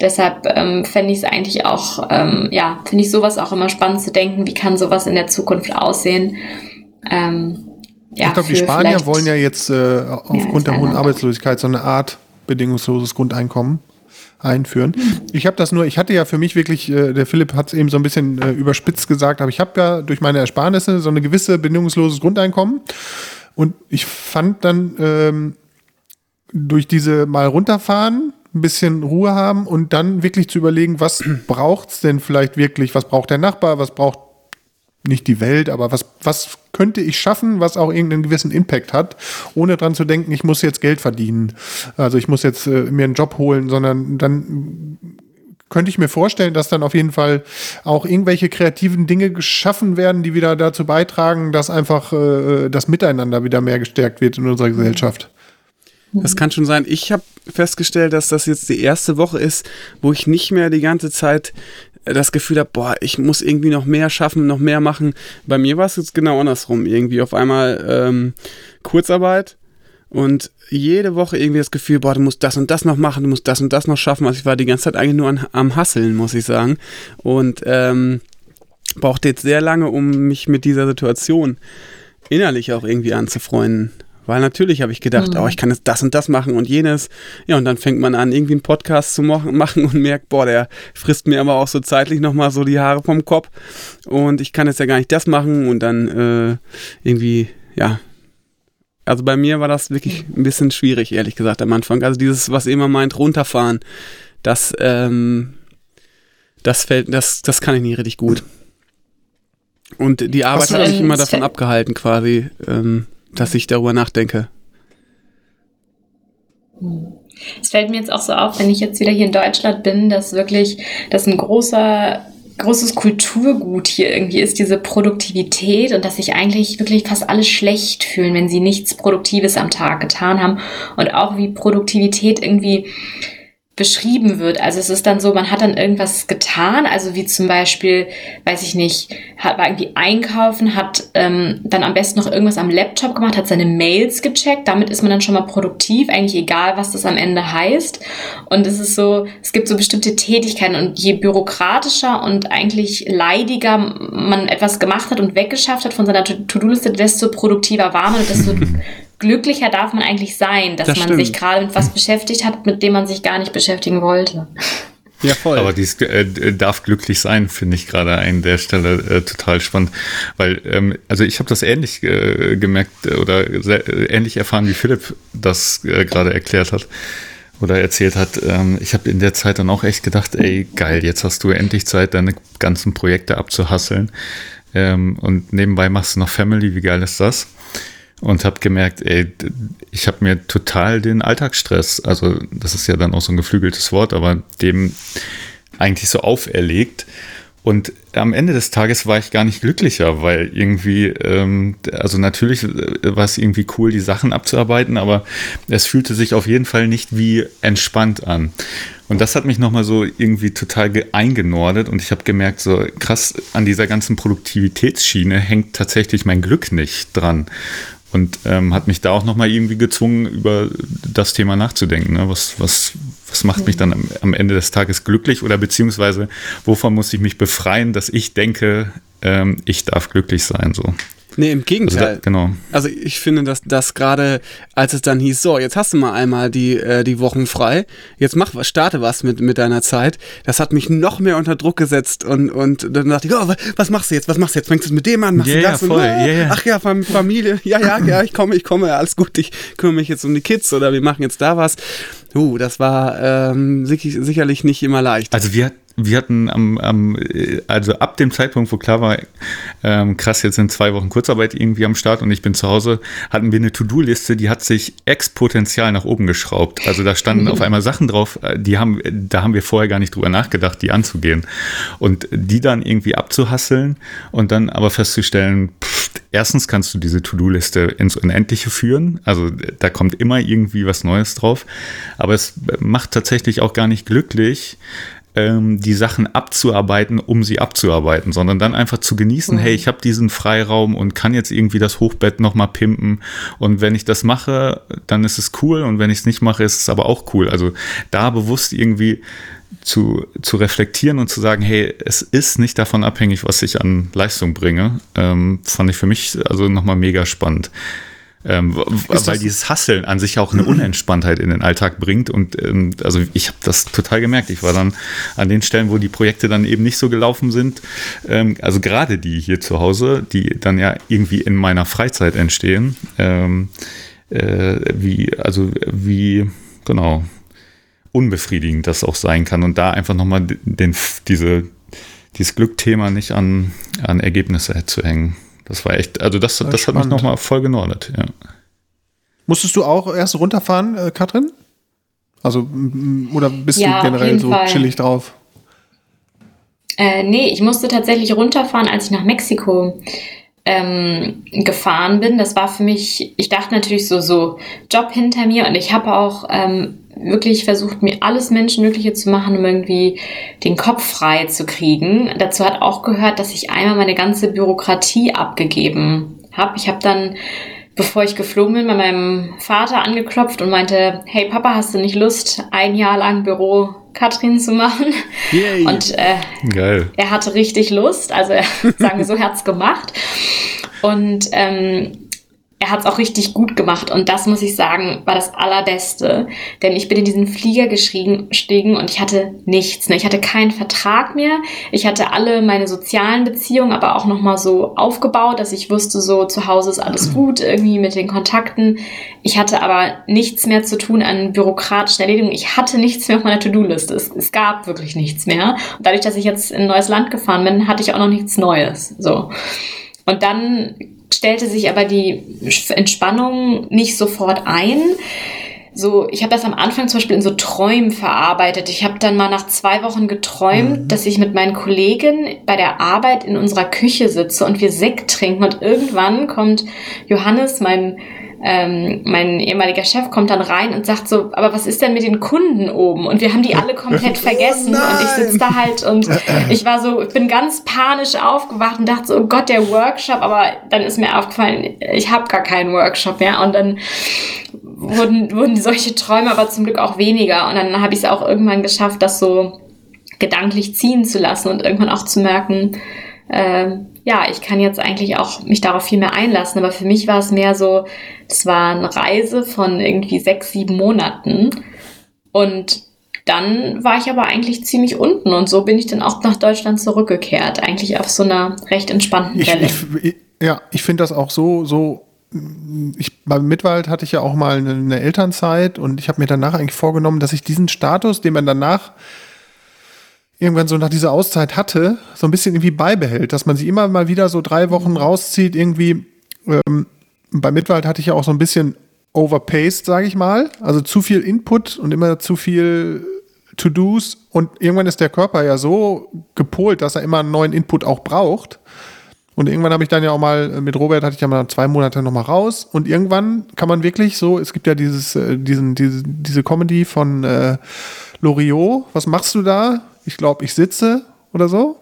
deshalb ähm, fände ich es eigentlich auch, ähm, ja, finde ich sowas auch immer spannend zu denken, wie kann sowas in der Zukunft aussehen. Ähm, ja, ich glaube, die Spanier wollen ja jetzt äh, aufgrund der hohen Arbeitslosigkeit so eine Art bedingungsloses Grundeinkommen einführen. Ich habe das nur, ich hatte ja für mich wirklich, äh, der Philipp hat es eben so ein bisschen äh, überspitzt gesagt, aber ich habe ja durch meine Ersparnisse so eine gewisse bedingungsloses Grundeinkommen. Und ich fand dann ähm, durch diese mal runterfahren, ein bisschen Ruhe haben und dann wirklich zu überlegen, was braucht es denn vielleicht wirklich, was braucht der Nachbar, was braucht nicht die Welt, aber was, was könnte ich schaffen, was auch irgendeinen gewissen Impact hat, ohne dran zu denken, ich muss jetzt Geld verdienen. Also ich muss jetzt äh, mir einen Job holen, sondern dann könnte ich mir vorstellen, dass dann auf jeden Fall auch irgendwelche kreativen Dinge geschaffen werden, die wieder dazu beitragen, dass einfach äh, das Miteinander wieder mehr gestärkt wird in unserer Gesellschaft. Das kann schon sein. Ich habe festgestellt, dass das jetzt die erste Woche ist, wo ich nicht mehr die ganze Zeit das Gefühl habe, boah, ich muss irgendwie noch mehr schaffen, noch mehr machen. Bei mir war es jetzt genau andersrum. Irgendwie auf einmal ähm, Kurzarbeit und jede Woche irgendwie das Gefühl, boah, du musst das und das noch machen, du musst das und das noch schaffen. Also ich war die ganze Zeit eigentlich nur an, am Hasseln, muss ich sagen. Und ähm, brauchte jetzt sehr lange, um mich mit dieser Situation innerlich auch irgendwie anzufreunden. Weil natürlich habe ich gedacht, mhm. oh, ich kann jetzt das und das machen und jenes. Ja, und dann fängt man an, irgendwie einen Podcast zu machen und merkt, boah, der frisst mir aber auch so zeitlich nochmal so die Haare vom Kopf. Und ich kann jetzt ja gar nicht das machen und dann äh, irgendwie, ja. Also bei mir war das wirklich ein bisschen schwierig, ehrlich gesagt, am Anfang. Also dieses, was immer meint, runterfahren, das, ähm, das fällt, das, das kann ich nie richtig gut. Und die Arbeit hat mich immer davon abgehalten, quasi. Ähm, dass ich darüber nachdenke. Es fällt mir jetzt auch so auf, wenn ich jetzt wieder hier in Deutschland bin, dass wirklich das ein großer großes Kulturgut hier irgendwie ist, diese Produktivität und dass sich eigentlich wirklich fast alle schlecht fühlen, wenn sie nichts Produktives am Tag getan haben und auch wie Produktivität irgendwie beschrieben wird. Also es ist dann so, man hat dann irgendwas getan, also wie zum Beispiel, weiß ich nicht, hat war irgendwie einkaufen, hat ähm, dann am besten noch irgendwas am Laptop gemacht, hat seine Mails gecheckt. Damit ist man dann schon mal produktiv, eigentlich egal, was das am Ende heißt. Und es ist so, es gibt so bestimmte Tätigkeiten und je bürokratischer und eigentlich leidiger man etwas gemacht hat und weggeschafft hat von seiner To-Do-Liste, desto produktiver war man und desto glücklicher darf man eigentlich sein, dass das man stimmt. sich gerade mit was beschäftigt hat, mit dem man sich gar nicht beschäftigen wollte. Ja, voll. Aber dies äh, darf glücklich sein, finde ich gerade an der Stelle äh, total spannend. Weil, ähm, also ich habe das ähnlich äh, gemerkt oder sehr, äh, ähnlich erfahren, wie Philipp das äh, gerade erklärt hat oder erzählt hat. Ähm, ich habe in der Zeit dann auch echt gedacht, ey, geil, jetzt hast du endlich Zeit, deine ganzen Projekte abzuhasseln. Ähm, und nebenbei machst du noch Family, wie geil ist das? Und habe gemerkt, ey, ich habe mir total den Alltagsstress, also das ist ja dann auch so ein geflügeltes Wort, aber dem eigentlich so auferlegt. Und am Ende des Tages war ich gar nicht glücklicher, weil irgendwie, ähm, also natürlich äh, war es irgendwie cool, die Sachen abzuarbeiten, aber es fühlte sich auf jeden Fall nicht wie entspannt an. Und das hat mich nochmal so irgendwie total eingenordet und ich habe gemerkt, so krass, an dieser ganzen Produktivitätsschiene hängt tatsächlich mein Glück nicht dran und ähm, hat mich da auch nochmal irgendwie gezwungen, über das Thema nachzudenken. Ne? Was, was, was macht mich dann am, am, Ende des Tages glücklich oder beziehungsweise wovon muss ich mich befreien, dass ich denke, ähm, ich darf glücklich sein. So. Nee, im Gegenteil. Also da, genau. Also ich finde, dass das gerade, als es dann hieß, so, jetzt hast du mal einmal die, äh, die Wochen frei, jetzt mach was, starte was mit, mit deiner Zeit, das hat mich noch mehr unter Druck gesetzt und, und dann dachte ich, oh, was machst du jetzt, was machst du jetzt, fängst du mit dem an, machst Ja, du ja, das voll, und, ja, ja. ach ja, Fam- Familie, ja, ja, ja, ich komme, ich komme, alles gut, ich kümmere mich jetzt um die Kids oder wir machen jetzt da was. Uh, das war ähm, sicher- sicherlich nicht immer leicht. Also wir, wir hatten am, am, äh, also ab dem Zeitpunkt, wo klar war, ähm, krass, jetzt sind zwei Wochen Kurzarbeit irgendwie am Start und ich bin zu Hause, hatten wir eine To-Do-Liste, die hat sich exponentiell nach oben geschraubt. Also da standen auf einmal Sachen drauf, äh, die haben, da haben wir vorher gar nicht drüber nachgedacht, die anzugehen. Und die dann irgendwie abzuhasseln und dann aber festzustellen, pff, erstens kannst du diese To-Do-Liste ins Unendliche führen. Also da kommt immer irgendwie was Neues drauf. Aber es macht tatsächlich auch gar nicht glücklich, ähm, die Sachen abzuarbeiten, um sie abzuarbeiten, sondern dann einfach zu genießen, hey, ich habe diesen Freiraum und kann jetzt irgendwie das Hochbett nochmal pimpen. Und wenn ich das mache, dann ist es cool. Und wenn ich es nicht mache, ist es aber auch cool. Also da bewusst irgendwie zu, zu reflektieren und zu sagen, hey, es ist nicht davon abhängig, was ich an Leistung bringe, ähm, fand ich für mich also nochmal mega spannend. Ähm, weil dieses Hasseln an sich auch eine Unentspanntheit in den Alltag bringt. Und ähm, also ich habe das total gemerkt. Ich war dann an den Stellen, wo die Projekte dann eben nicht so gelaufen sind, ähm, also gerade die hier zu Hause, die dann ja irgendwie in meiner Freizeit entstehen, ähm, äh, wie, also wie, genau, unbefriedigend das auch sein kann. Und da einfach nochmal den, diese, dieses Glückthema nicht an, an Ergebnisse zu hängen. Das war echt, also das, das hat mich nochmal voll genordet, ja. Musstest du auch erst runterfahren, äh, Katrin? Also, oder bist Ja, du generell so Fall. chillig drauf? Äh, nee, ich musste tatsächlich runterfahren, als ich nach Mexiko ähm, gefahren bin. Das war für mich, ich dachte natürlich so, so Job hinter mir und ich habe auch ähm, wirklich versucht, mir alles Menschenmögliche zu machen, um irgendwie den Kopf frei zu kriegen. Dazu hat auch gehört, dass ich einmal meine ganze Bürokratie abgegeben habe. Ich habe dann bevor ich geflogen bin, bei meinem Vater angeklopft und meinte, hey Papa, hast du nicht Lust, ein Jahr lang Büro Katrin zu machen? Yay. Und äh, er hatte richtig Lust, also er, sagen wir so, hat's gemacht. Und ähm, er hat's auch richtig gut gemacht. Und das muss ich sagen, war das Allerbeste. Denn ich bin in diesen Flieger gestiegen und ich hatte nichts. Ne? Ich hatte keinen Vertrag mehr. Ich hatte alle meine sozialen Beziehungen aber auch nochmal so aufgebaut, dass ich wusste, so zu Hause ist alles gut, irgendwie mit den Kontakten. Ich hatte aber nichts mehr zu tun an bürokratischen Erledigungen. Ich hatte nichts mehr auf meiner To-Do-Liste. Es, es gab wirklich nichts mehr. Und dadurch, dass ich jetzt in ein neues Land gefahren bin, hatte ich auch noch nichts Neues. So. Und dann stellte sich aber die Entspannung nicht sofort ein. So, ich habe das am Anfang zum Beispiel in so Träumen verarbeitet. Ich habe dann mal nach zwei Wochen geträumt, dass ich mit meinen Kollegen bei der Arbeit in unserer Küche sitze und wir Sekt trinken. Und irgendwann kommt Johannes, mein ähm, mein ehemaliger Chef kommt dann rein und sagt so, aber was ist denn mit den Kunden oben? Und wir haben die alle komplett vergessen. und ich sitze da halt und ich war so, ich bin ganz panisch aufgewacht und dachte so, oh Gott, der Workshop. Aber dann ist mir aufgefallen, ich habe gar keinen Workshop mehr. Und dann wurden, wurden solche Träume aber zum Glück auch weniger. Und dann habe ich es auch irgendwann geschafft, das so gedanklich ziehen zu lassen und irgendwann auch zu merken, äh, ja, ich kann jetzt eigentlich auch mich darauf viel mehr einlassen. Aber für mich war es mehr so, es war eine Reise von irgendwie sechs, sieben Monaten. Und dann war ich aber eigentlich ziemlich unten und so bin ich dann auch nach Deutschland zurückgekehrt. Eigentlich auf so einer recht entspannten Welle. ja, ich finde das auch so, so. Ich, beim Mitwald hatte ich ja auch mal eine, eine Elternzeit und ich habe mir danach eigentlich vorgenommen, dass ich diesen Status, den man danach irgendwann so nach dieser Auszeit hatte, so ein bisschen irgendwie beibehält, dass man sich immer mal wieder so drei Wochen rauszieht, irgendwie. Ähm, bei Mitwald hatte ich ja auch so ein bisschen overpaced, sage ich mal. Also zu viel Input und immer zu viel To-Dos und irgendwann ist der Körper ja so gepolt, dass er immer einen neuen Input auch braucht. Und irgendwann habe ich dann ja auch mal, mit Robert hatte ich ja mal zwei Monate nochmal raus. Und irgendwann kann man wirklich so, es gibt ja dieses, äh, diesen, diese, diese Comedy von äh, Loriot. Was machst du da? Ich glaube, ich sitze oder so.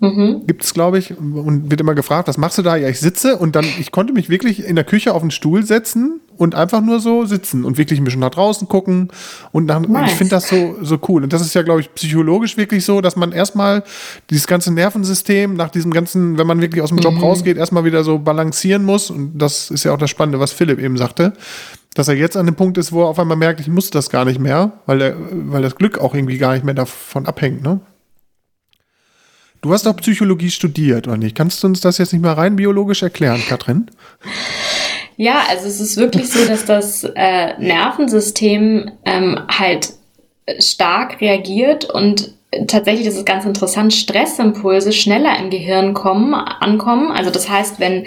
Mhm. Gibt es, glaube ich, und wird immer gefragt, was machst du da? Ja, ich sitze und dann, ich konnte mich wirklich in der Küche auf den Stuhl setzen und einfach nur so sitzen und wirklich ein bisschen nach draußen gucken. Und dann, Nice. ich finde das so, so cool. Und das ist ja, glaube ich, psychologisch wirklich so, dass man erstmal dieses ganze Nervensystem nach diesem ganzen, wenn man wirklich aus dem Job rausgeht, erstmal wieder so balancieren muss. Und das ist ja auch das Spannende, was Philipp eben sagte. Dass er jetzt an dem Punkt ist, wo er auf einmal merkt, ich muss das gar nicht mehr, weil, der, weil das Glück auch irgendwie gar nicht mehr davon abhängt, ne? Du hast doch Psychologie studiert, oder nicht? Kannst du uns das jetzt nicht mal rein biologisch erklären, Katrin? Ja, also es ist wirklich so, dass das äh, Nervensystem ähm, halt stark reagiert und tatsächlich, das ist ganz interessant, Stressimpulse schneller im Gehirn kommen, ankommen. Also das heißt, wenn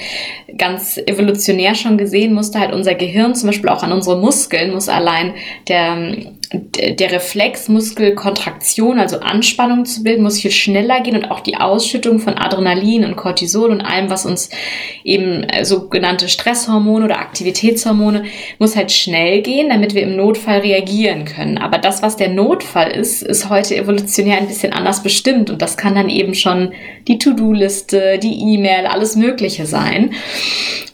ganz evolutionär schon gesehen, musste halt unser Gehirn zum Beispiel auch an unsere Muskeln, muss allein der, der Reflex Muskelkontraktion, also Anspannung zu bilden, muss viel schneller gehen und auch die Ausschüttung von Adrenalin und Cortisol und allem, was uns eben äh, sogenannte Stresshormone oder Aktivitätshormone, muss halt schnell gehen, damit wir im Notfall reagieren können. Aber das, was der Notfall ist, ist heute evolutionär ein bisschen anders bestimmt und das kann dann eben schon die To-Do-Liste, die E-Mail, alles Mögliche sein.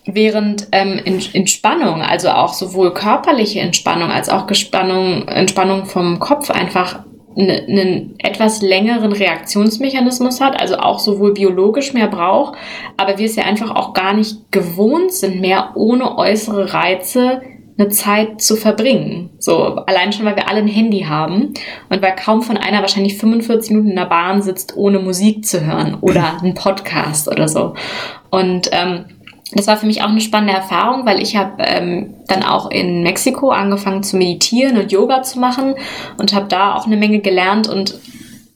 Während ähm, Entspannung, also auch sowohl körperliche Entspannung als auch Gespannung, Entspannung vom Kopf einfach ne- einen etwas längeren Reaktionsmechanismus hat, also auch sowohl biologisch mehr braucht, aber wir es ja einfach auch gar nicht gewohnt sind, mehr ohne äußere Reize eine Zeit zu verbringen. So, allein schon, weil wir alle ein Handy haben und weil kaum von einer wahrscheinlich 45 Minuten in der Bahn sitzt, ohne Musik zu hören oder einen Podcast oder so. Und ähm, das war für mich auch eine spannende Erfahrung, weil ich habe ähm, dann auch in Mexiko angefangen zu meditieren und Yoga zu machen und habe da auch eine Menge gelernt und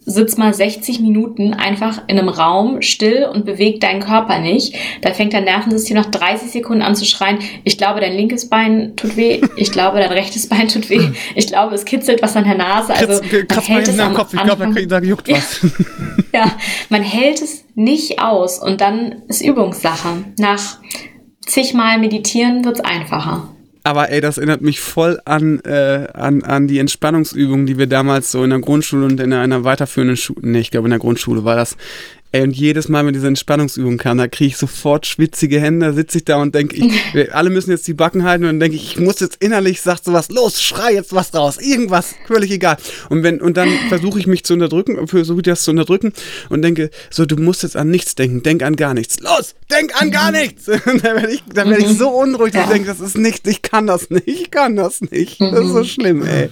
sitz mal 60 Minuten einfach in einem Raum still und bewegt deinen Körper nicht. Da fängt dein Nervensystem nach 30 Sekunden an zu schreien, ich glaube, dein linkes Bein tut weh, ich glaube, dein rechtes Bein tut weh, ich glaube, es kitzelt was an der Nase. Also Kratz, man hält es am Kopf, ich glaube, da, juckt was. ja, man hält es nicht aus und dann ist Übungssache. Nach zigmal meditieren wird's einfacher. Aber ey, das erinnert mich voll an, äh, an, an die Entspannungsübungen, die wir damals so in der Grundschule und in einer weiterführenden Schule, nee, ich glaube in der Grundschule war das. Ey, und jedes Mal, wenn diese Entspannungsübung kam, da kriege ich sofort schwitzige Hände, da sitze ich da und denke, ich, wir alle müssen jetzt die Backen halten und dann denke ich, ich muss jetzt innerlich, sagt sowas, los, schrei jetzt was raus, irgendwas, völlig egal. Und wenn, und dann versuche ich mich zu unterdrücken, versuche das zu unterdrücken und denke, so, du musst jetzt an nichts denken, denk an gar nichts. Los, denk an gar nichts! Und dann werde ich, dann werde ich so unruhig, dass ich denke, das ist nicht, ich kann das nicht, ich kann das nicht. Das ist so schlimm, ey.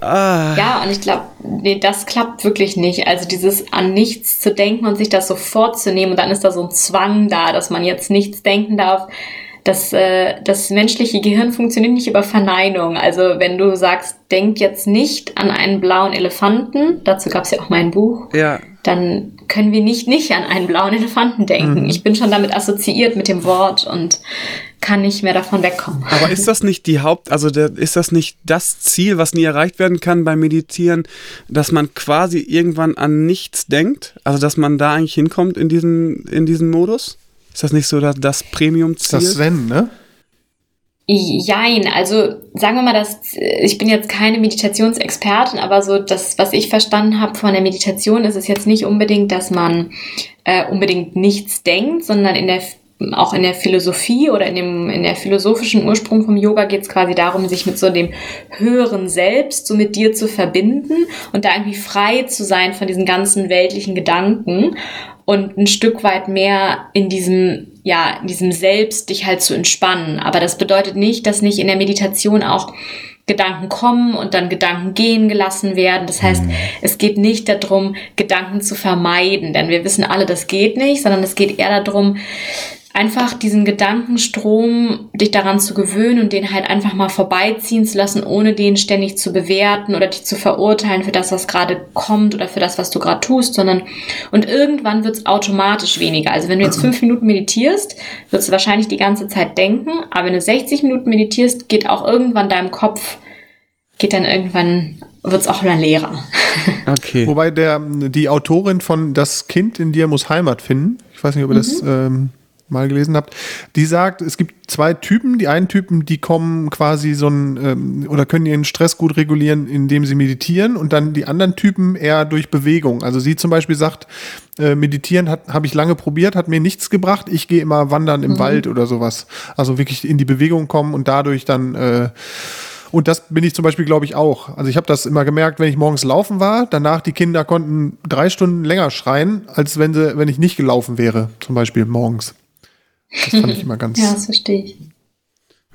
Ah. Ja, und ich glaube, nee, das klappt wirklich nicht. Also dieses an nichts zu denken und sich das so vorzunehmen und dann ist da so ein Zwang da, dass man jetzt nichts denken darf. Das, äh, das menschliche Gehirn funktioniert nicht über Verneinung. Also wenn du sagst, denk jetzt nicht an einen blauen Elefanten, dazu gab es ja auch mein Buch, Ja, dann können wir nicht nicht an einen blauen Elefanten denken. Ich bin schon damit assoziiert mit dem Wort und kann nicht mehr davon wegkommen. Aber ist das nicht die Haupt, also der, ist das nicht das Ziel, was nie erreicht werden kann beim Meditieren, dass man quasi irgendwann an nichts denkt? Also dass man da eigentlich hinkommt in diesen, in diesen Modus? Ist das nicht so das, das Premium-Ziel? Das Sven, ne? Jein, also sagen wir mal, dass ich bin jetzt keine Meditationsexpertin, aber so das, was ich verstanden habe von der Meditation, ist es jetzt nicht unbedingt, dass man äh, unbedingt nichts denkt, sondern in der auch in der Philosophie oder in dem in der philosophischen Ursprung vom Yoga geht es quasi darum, sich mit so dem höheren Selbst, so mit dir zu verbinden und da irgendwie frei zu sein von diesen ganzen weltlichen Gedanken und ein Stück weit mehr in diesem, ja, in diesem Selbst dich halt zu entspannen. Aber das bedeutet nicht, dass nicht in der Meditation auch Gedanken kommen und dann Gedanken gehen gelassen werden. Das heißt, es geht nicht darum, Gedanken zu vermeiden, denn wir wissen alle, das geht nicht, sondern es geht eher darum, einfach diesen Gedankenstrom, dich daran zu gewöhnen und den halt einfach mal vorbeiziehen zu lassen, ohne den ständig zu bewerten oder dich zu verurteilen für das, was gerade kommt oder für das, was du gerade tust, sondern und irgendwann wird es automatisch weniger. Also wenn du jetzt fünf Minuten meditierst, wirst du wahrscheinlich die ganze Zeit denken, aber wenn du 60 Minuten meditierst, geht auch irgendwann deinem Kopf, geht dann irgendwann, wird es auch wieder leerer. Okay. Wobei der, die Autorin von Das Kind in dir muss Heimat finden, ich weiß nicht, ob ihr das ähm, mal gelesen habt, die sagt, es gibt zwei Typen. Die einen Typen, die kommen quasi so ein ähm, oder können ihren Stress gut regulieren, indem sie meditieren, und dann die anderen Typen eher durch Bewegung. Also sie zum Beispiel sagt, äh, meditieren habe ich lange probiert, hat mir nichts gebracht. Ich gehe immer wandern im mhm. Wald oder sowas. Also wirklich in die Bewegung kommen und dadurch dann äh, und das bin ich zum Beispiel, glaube ich, auch. Also ich habe das immer gemerkt, wenn ich morgens laufen war, danach die Kinder konnten drei Stunden länger schreien, als wenn sie, wenn ich nicht gelaufen wäre, zum Beispiel morgens. Das fand ich immer ganz. ja, das verstehe ich.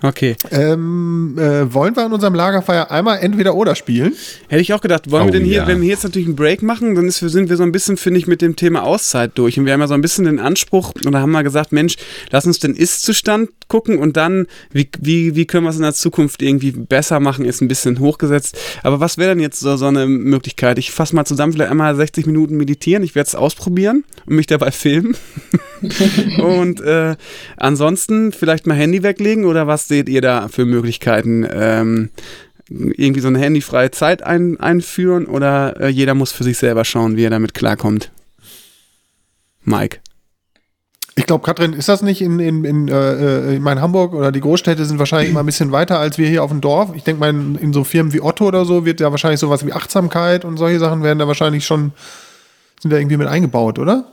Okay. Ähm, äh, wollen wir in unserem Lagerfeuer einmal entweder oder spielen? Hätte ich auch gedacht. Wollen oh, wir denn hier, ja. wenn wir jetzt natürlich einen Break machen, dann ist, sind wir so ein bisschen, finde ich, mit dem Thema Auszeit durch. Und wir haben ja so ein bisschen den Anspruch, und da haben wir gesagt, Mensch, lass uns den Ist-Zustand gucken und dann, wie, wie, wie können wir es in der Zukunft irgendwie besser machen, ist ein bisschen hochgesetzt. Aber was wäre denn jetzt so, so eine Möglichkeit? Ich fasse mal zusammen, vielleicht einmal 60 Minuten meditieren. Ich werde es ausprobieren und mich dabei filmen. und äh, ansonsten vielleicht mal Handy weglegen oder was seht ihr da für Möglichkeiten? Ähm, irgendwie so eine handyfreie Zeit ein, einführen oder äh, jeder muss für sich selber schauen, wie er damit klarkommt? Mike. Ich glaube, Katrin, ist das nicht in, in, in, äh, in mein Hamburg oder die Großstädte sind wahrscheinlich immer ein bisschen weiter als wir hier auf dem Dorf. Ich denke mal, in, in, so Firmen wie Otto oder so wird ja wahrscheinlich sowas wie Achtsamkeit und solche Sachen werden da wahrscheinlich schon, sind da irgendwie mit eingebaut, oder?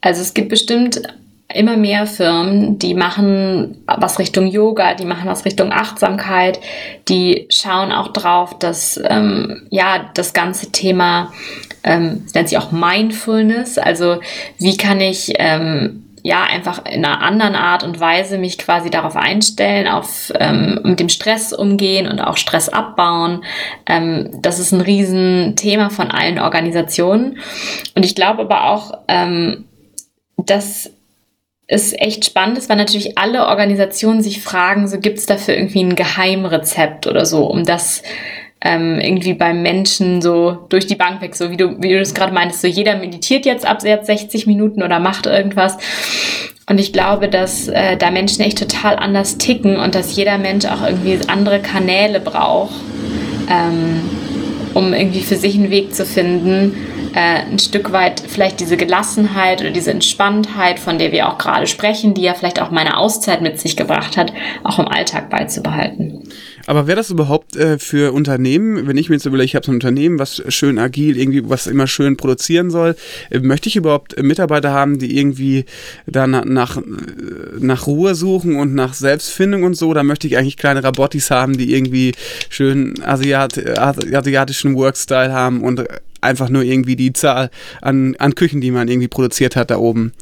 Also es gibt bestimmt immer mehr Firmen, die machen was Richtung Yoga, die machen was Richtung Achtsamkeit, die schauen auch drauf, dass ähm, ja das ganze Thema, ähm, nennt sich auch Mindfulness, also wie kann ich ähm, ja einfach in einer anderen Art und Weise mich quasi darauf einstellen, auf ähm, mit dem Stress umgehen und auch Stress abbauen. Ähm, das ist ein Riesenthema von allen Organisationen. Und ich glaube aber auch, ähm, dass ist echt spannend ist, weil natürlich alle Organisationen sich fragen, so gibt es dafür irgendwie ein Geheimrezept oder so, um das ähm, irgendwie beim Menschen so durch die Bank weg, so wie du, wie du das gerade meintest, so jeder meditiert jetzt ab jetzt 60 Minuten oder macht irgendwas. Und ich glaube, dass äh, da Menschen echt total anders ticken und dass jeder Mensch auch irgendwie andere Kanäle braucht, ähm, um irgendwie für sich einen Weg zu finden, äh, ein Stück weit vielleicht diese Gelassenheit oder diese Entspanntheit, von der wir auch gerade sprechen, die ja vielleicht auch meine Auszeit mit sich gebracht hat, auch im Alltag beizubehalten. Aber wäre das überhaupt äh, für Unternehmen, wenn ich mir jetzt überlege, ich habe so ein Unternehmen, was schön agil, irgendwie was immer schön produzieren soll, äh, möchte ich überhaupt Mitarbeiter haben, die irgendwie da nach, nach, äh, nach Ruhe suchen und nach Selbstfindung und so? Da möchte ich eigentlich kleine Rabottis haben, die irgendwie schön Asiat, asiatischen Workstyle haben und einfach nur irgendwie die Zahl an, an Küchen, die man irgendwie produziert hat, da oben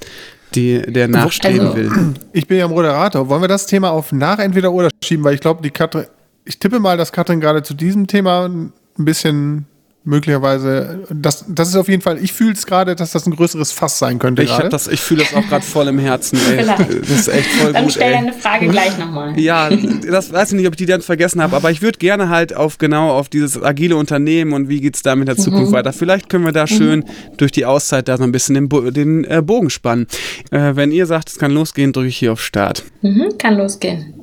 die, der nachstreben also, will. Ich bin ja Moderator. Wollen wir das Thema auf nach entweder oder schieben? Weil ich glaube, die Katrin, ich tippe mal, dass Katrin gerade zu diesem Thema ein bisschen möglicherweise, das, das ist auf jeden Fall, ich fühle es gerade, dass das ein größeres Fass sein könnte. Ich, das, ich fühle das auch gerade voll im Herzen. Ey. Das ist echt voll dann gut. stell deine Frage gleich nochmal. Ja, das weiß ich nicht, ob ich die dann vergessen habe, aber ich würde gerne halt auf genau auf dieses agile Unternehmen und wie geht es da mit der Zukunft mhm. weiter. Vielleicht können wir da schön mhm. durch die Auszeit da so ein bisschen den, Bo den äh, Bogen spannen. Äh, wenn ihr sagt, es kann losgehen, drücke ich hier auf Start. Mhm, kann losgehen.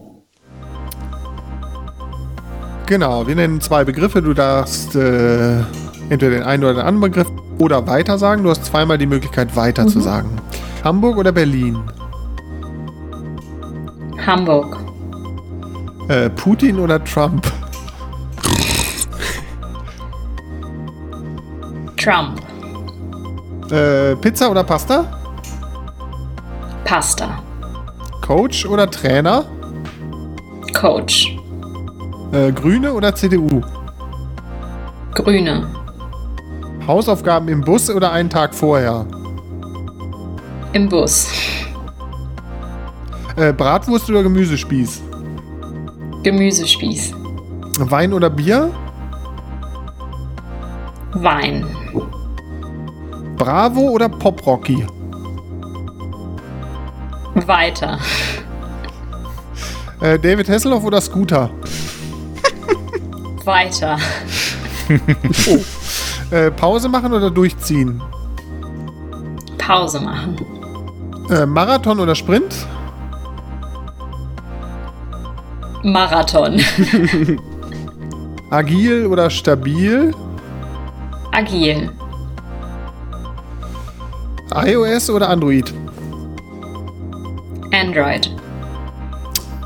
Genau, wir nennen zwei Begriffe. Du darfst äh, entweder den einen oder den anderen Begriff oder weiter sagen. Du hast zweimal die Möglichkeit, weiter mhm. zu sagen. Hamburg oder Berlin? Hamburg. Äh, Putin oder Trump? Trump. Äh, Pizza oder Pasta? Pasta. Coach oder Trainer? Coach. Äh, Grüne oder CDU? Grüne. Hausaufgaben im Bus oder einen Tag vorher? Im Bus. Äh, Bratwurst oder Gemüsespieß? Gemüsespieß. Wein oder Bier? Wein. Bravo oder Poprocky? Weiter. Äh, David Hasselhoff oder Scooter? Weiter. oh. äh, Pause machen oder durchziehen? Pause machen. Äh, Marathon oder Sprint? Marathon. Agil oder stabil? Agil. iOS oder Android? Android.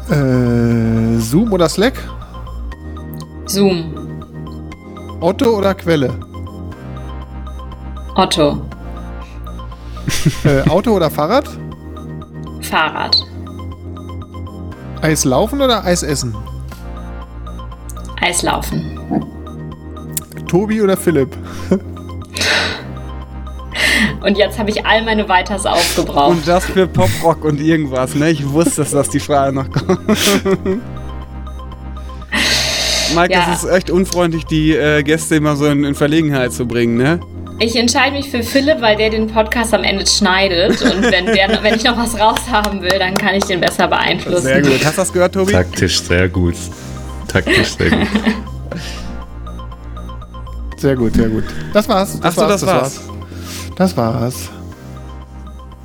Äh, Zoom oder Slack? Zoom. Otto oder Quelle? Otto. Äh, Auto oder Fahrrad? Fahrrad. Eis laufen oder Eis essen? Eislaufen. Tobi oder Philipp? Und jetzt habe ich all meine Weiters aufgebraucht. Und das für Poprock und irgendwas, ne? Ich wusste, dass die Frage noch kommt. Mike, Ja. das ist echt unfreundlich, die äh, Gäste immer so in, in Verlegenheit zu bringen, ne? Ich entscheide mich für Philipp, weil der den Podcast am Ende schneidet. Und wenn, der, wenn ich noch was raushaben will, dann kann ich den besser beeinflussen. Sehr gut. Hast du das gehört, Tobi? Taktisch sehr gut. Taktisch sehr gut. Sehr gut, sehr gut. Das war's. Ach so, war's, das war's. Das war's.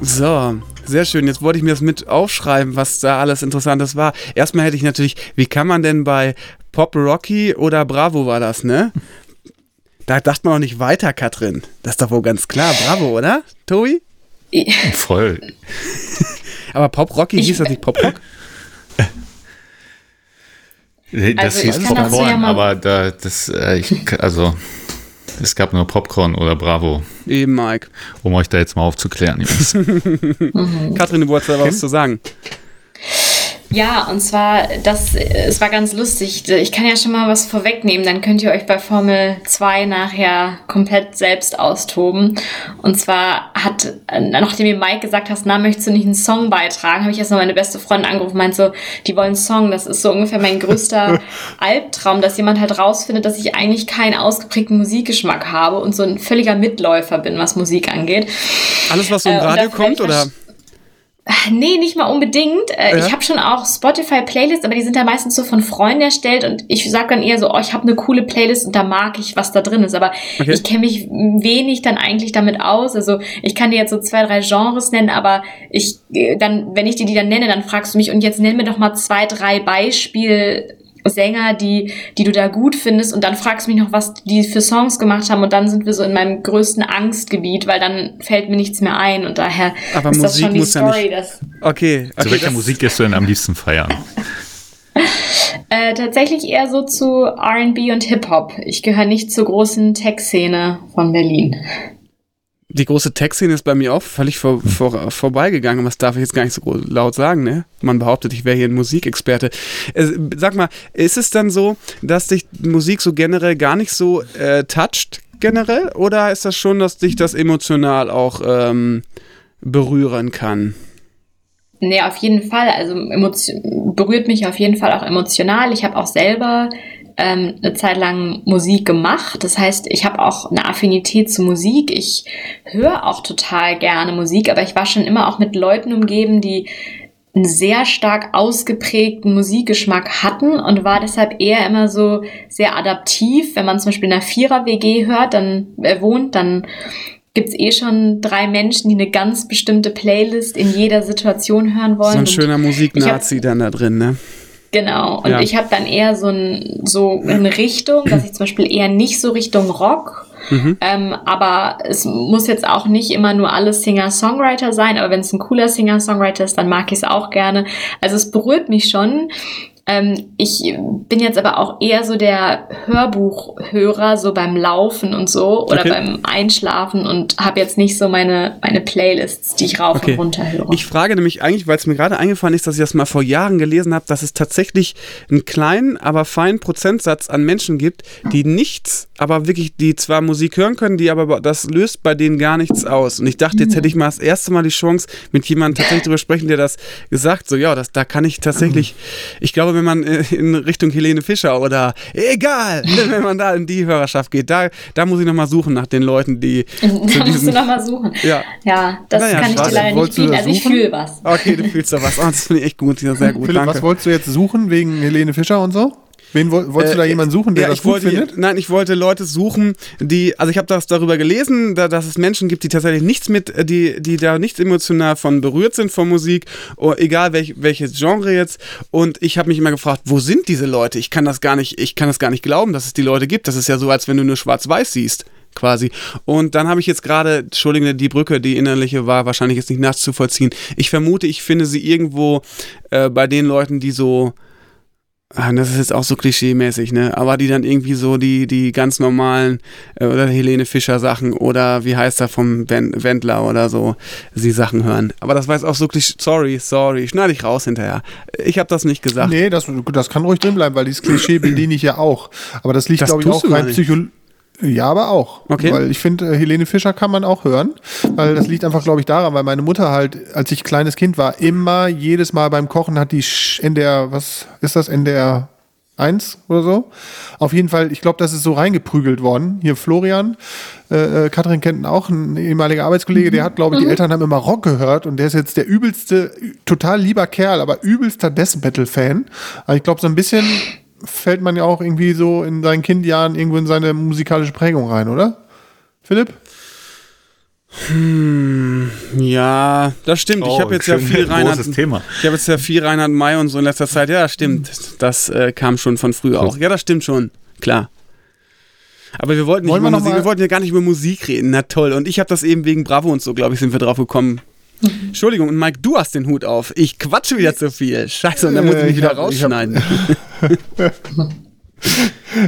So, sehr schön. Jetzt wollte ich mir das mit aufschreiben, was da alles Interessantes war. Erstmal hätte ich natürlich, wie kann man denn bei Pop Rocky oder Bravo war das, ne? Da dachte man auch nicht weiter, Katrin. Das ist doch wohl ganz klar. Bravo, oder? Tobi? Voll. Aber Pop Rocky Ich- hieß das nicht Pop Rock? Das Also ich hieß Popcorn, ja aber da, das, äh, ich, also, es gab nur Popcorn oder Bravo, Eben, Mike. um euch da jetzt mal aufzuklären, Jungs. Katrin, du wolltest da was zu sagen. Ja, und zwar, das, es war ganz lustig. Ich kann ja schon mal was vorwegnehmen, dann könnt ihr euch bei Formel 2 nachher komplett selbst austoben. Und zwar hat, nachdem mir Mike gesagt hast, na, möchtest du nicht einen Song beitragen, habe ich erst mal meine beste Freundin angerufen und meint so, die wollen einen Song. Das ist so ungefähr mein größter Albtraum, dass jemand halt rausfindet, dass ich eigentlich keinen ausgeprägten Musikgeschmack habe und so ein völliger Mitläufer bin, was Musik angeht. Alles, was so im Äh, Radio kommt, oder? Nee, nicht mal unbedingt. Äh, Ja. Ich habe schon auch Spotify-Playlists, aber die sind da meistens so von Freunden erstellt und ich sag dann eher so, oh, ich habe eine coole Playlist und da mag ich, was da drin ist. Aber Okay. ich kenne mich wenig dann eigentlich damit aus. Also ich kann dir jetzt so zwei, drei Genres nennen, aber ich äh, dann, wenn ich dir die dann nenne, dann fragst du mich und jetzt nenn mir doch mal zwei, drei Beispiel. Sänger, die, die du da gut findest und dann fragst du mich noch, was die für Songs gemacht haben und dann sind wir so in meinem größten Angstgebiet, weil dann fällt mir nichts mehr ein und daher Aber ist das Musik schon die muss ja Story, nicht- dass Okay. Zu okay welcher das- Musik gehst du denn am liebsten feiern? Äh, tatsächlich eher so zu RB und Hip-Hop. Ich gehöre nicht zur großen Tech-Szene von Berlin. Die große Tech-Szene ist bei mir auch völlig vor, vor, vorbeigegangen, das darf ich jetzt gar nicht so laut sagen, ne? Man behauptet, ich wäre hier ein Musikexperte. Äh, sag mal, ist es dann so, dass dich Musik so generell gar nicht so äh, toucht, generell? Oder ist das schon, dass dich das emotional auch ähm, berühren kann? Nee, auf jeden Fall. Also berührt mich auf jeden Fall auch emotional. Ich habe auch selber ähm, eine Zeit lang Musik gemacht. Das heißt, ich habe auch eine Affinität zu Musik. Ich höre auch total gerne Musik, aber ich war schon immer auch mit Leuten umgeben, die einen sehr stark ausgeprägten Musikgeschmack hatten und war deshalb eher immer so sehr adaptiv. Wenn man zum Beispiel in einer Vierer-WG hört, dann äh, wohnt, dann gibt's eh schon drei Menschen, die eine ganz bestimmte Playlist in jeder Situation hören wollen. So ein schöner Musiknazi dann da drin, ne? Genau. Und Ja. ich habe dann eher so, ein, so eine Richtung, dass ich zum Beispiel eher nicht so Richtung Rock. Mhm. Ähm, aber es muss jetzt auch nicht immer nur alles Singer-Songwriter sein, aber wenn es ein cooler Singer-Songwriter ist, dann mag ich es auch gerne. Also es berührt mich schon. Ähm, ich bin jetzt aber auch eher so der Hörbuchhörer, so beim Laufen und so oder Okay. beim Einschlafen und habe jetzt nicht so meine, meine Playlists, die ich rauf Okay. und runter höre. Ich frage nämlich eigentlich, weil es mir gerade eingefallen ist, dass ich das mal vor Jahren gelesen habe, dass es tatsächlich einen kleinen, aber feinen Prozentsatz an Menschen gibt, die nichts, aber wirklich, die zwar Musik hören können, die aber das löst bei denen gar nichts aus. Und ich dachte, jetzt hätte ich mal das erste Mal die Chance, mit jemandem tatsächlich drüber sprechen, der das gesagt, so ja, das, da kann ich tatsächlich, ich glaube, wenn man äh, in Richtung Helene Fischer oder egal, wenn man da in die Hörerschaft geht, da, da muss ich nochmal suchen nach den Leuten, die da musst du diesem, noch mal suchen. ja, Ja, das Naja, kann ich dir leider nicht bieten. Also ich fühle was. Okay, du fühlst da was. Oh, das finde ich echt gut. Sehr gut. Philipp, danke. was wolltest du jetzt suchen wegen Helene Fischer und so? Wen woll- wolltest du da Äh, jemanden suchen, der ja, das gut wollte, findet? Nein, ich wollte Leute suchen, die, also ich habe das darüber gelesen, da, dass es Menschen gibt, die tatsächlich nichts mit, äh, die, die da nicht emotional von berührt sind von Musik, egal welch, welches Genre jetzt. Und ich habe mich immer gefragt, wo sind diese Leute? Ich kann das gar nicht, ich kann das gar nicht glauben, dass es die Leute gibt. Das ist ja so, als wenn du nur Schwarz-Weiß siehst. quasi. Und dann habe ich jetzt gerade, Entschuldige, die Brücke, die innerliche war wahrscheinlich jetzt nicht nachzuvollziehen. Ich vermute, ich finde sie irgendwo äh, bei den Leuten, die so das ist jetzt auch so klischee-mäßig, ne? Aber die dann irgendwie so die, die ganz normalen äh, oder Helene Fischer Sachen oder wie heißt er vom Wendler oder so, sie Sachen hören. Aber das war jetzt auch so klischee. Sorry, sorry, schneide ich raus hinterher. Ich habe das nicht gesagt. Nee, das, das kann ruhig drin bleiben, weil dieses Klischee bediene ich ja auch. Aber das liegt, glaube ich, auch rein psychologisch ja, aber auch. Okay. Weil ich finde, äh, Helene Fischer kann man auch hören. Weil das liegt einfach, glaube ich, daran, weil meine Mutter halt, als ich kleines Kind war, immer jedes Mal beim Kochen hat die in der, was ist das, in der 1 oder so. Auf jeden Fall, ich glaube, das ist so reingeprügelt worden. Hier Florian, äh, äh Katrin kennt ihn auch, ein ehemaliger Arbeitskollege, der hat, glaube ich, die mhm. Eltern haben immer Rock gehört und der ist jetzt der übelste, total lieber Kerl, aber übelster Death Metal Fan. Also ich glaube, so ein bisschen fällt man ja auch irgendwie so in seinen Kindjahren irgendwo in seine musikalische Prägung rein, oder? Philipp? Hm, ja, das stimmt. Oh, ich habe jetzt ja viel Reinhard. Thema. Ich habe jetzt ja viel Reinhard May und so in letzter Zeit. Ja, stimmt. Das äh, kam schon von früher auch. Ja, das stimmt schon. Klar. Aber wir wollten, nicht Wollen über wir, Musik, wir wollten ja gar nicht über Musik reden. Na toll. Und ich habe das eben wegen Bravo und so, glaube ich, sind wir drauf gekommen. Entschuldigung, und Mike, du hast den Hut auf. Ich quatsche wieder zu viel. Scheiße, und dann muss ich mich äh, wieder hab, rausschneiden.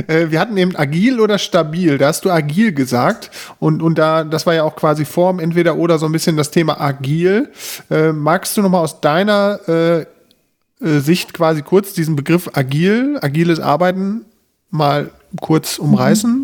Äh, wir hatten eben agil oder stabil. Da hast du agil gesagt. Und, und da, das war ja auch quasi Form, entweder oder so ein bisschen das Thema agil. Äh, magst du nochmal aus deiner äh, äh, Sicht quasi kurz diesen Begriff agil, agiles Arbeiten mal kurz umreißen? Mhm.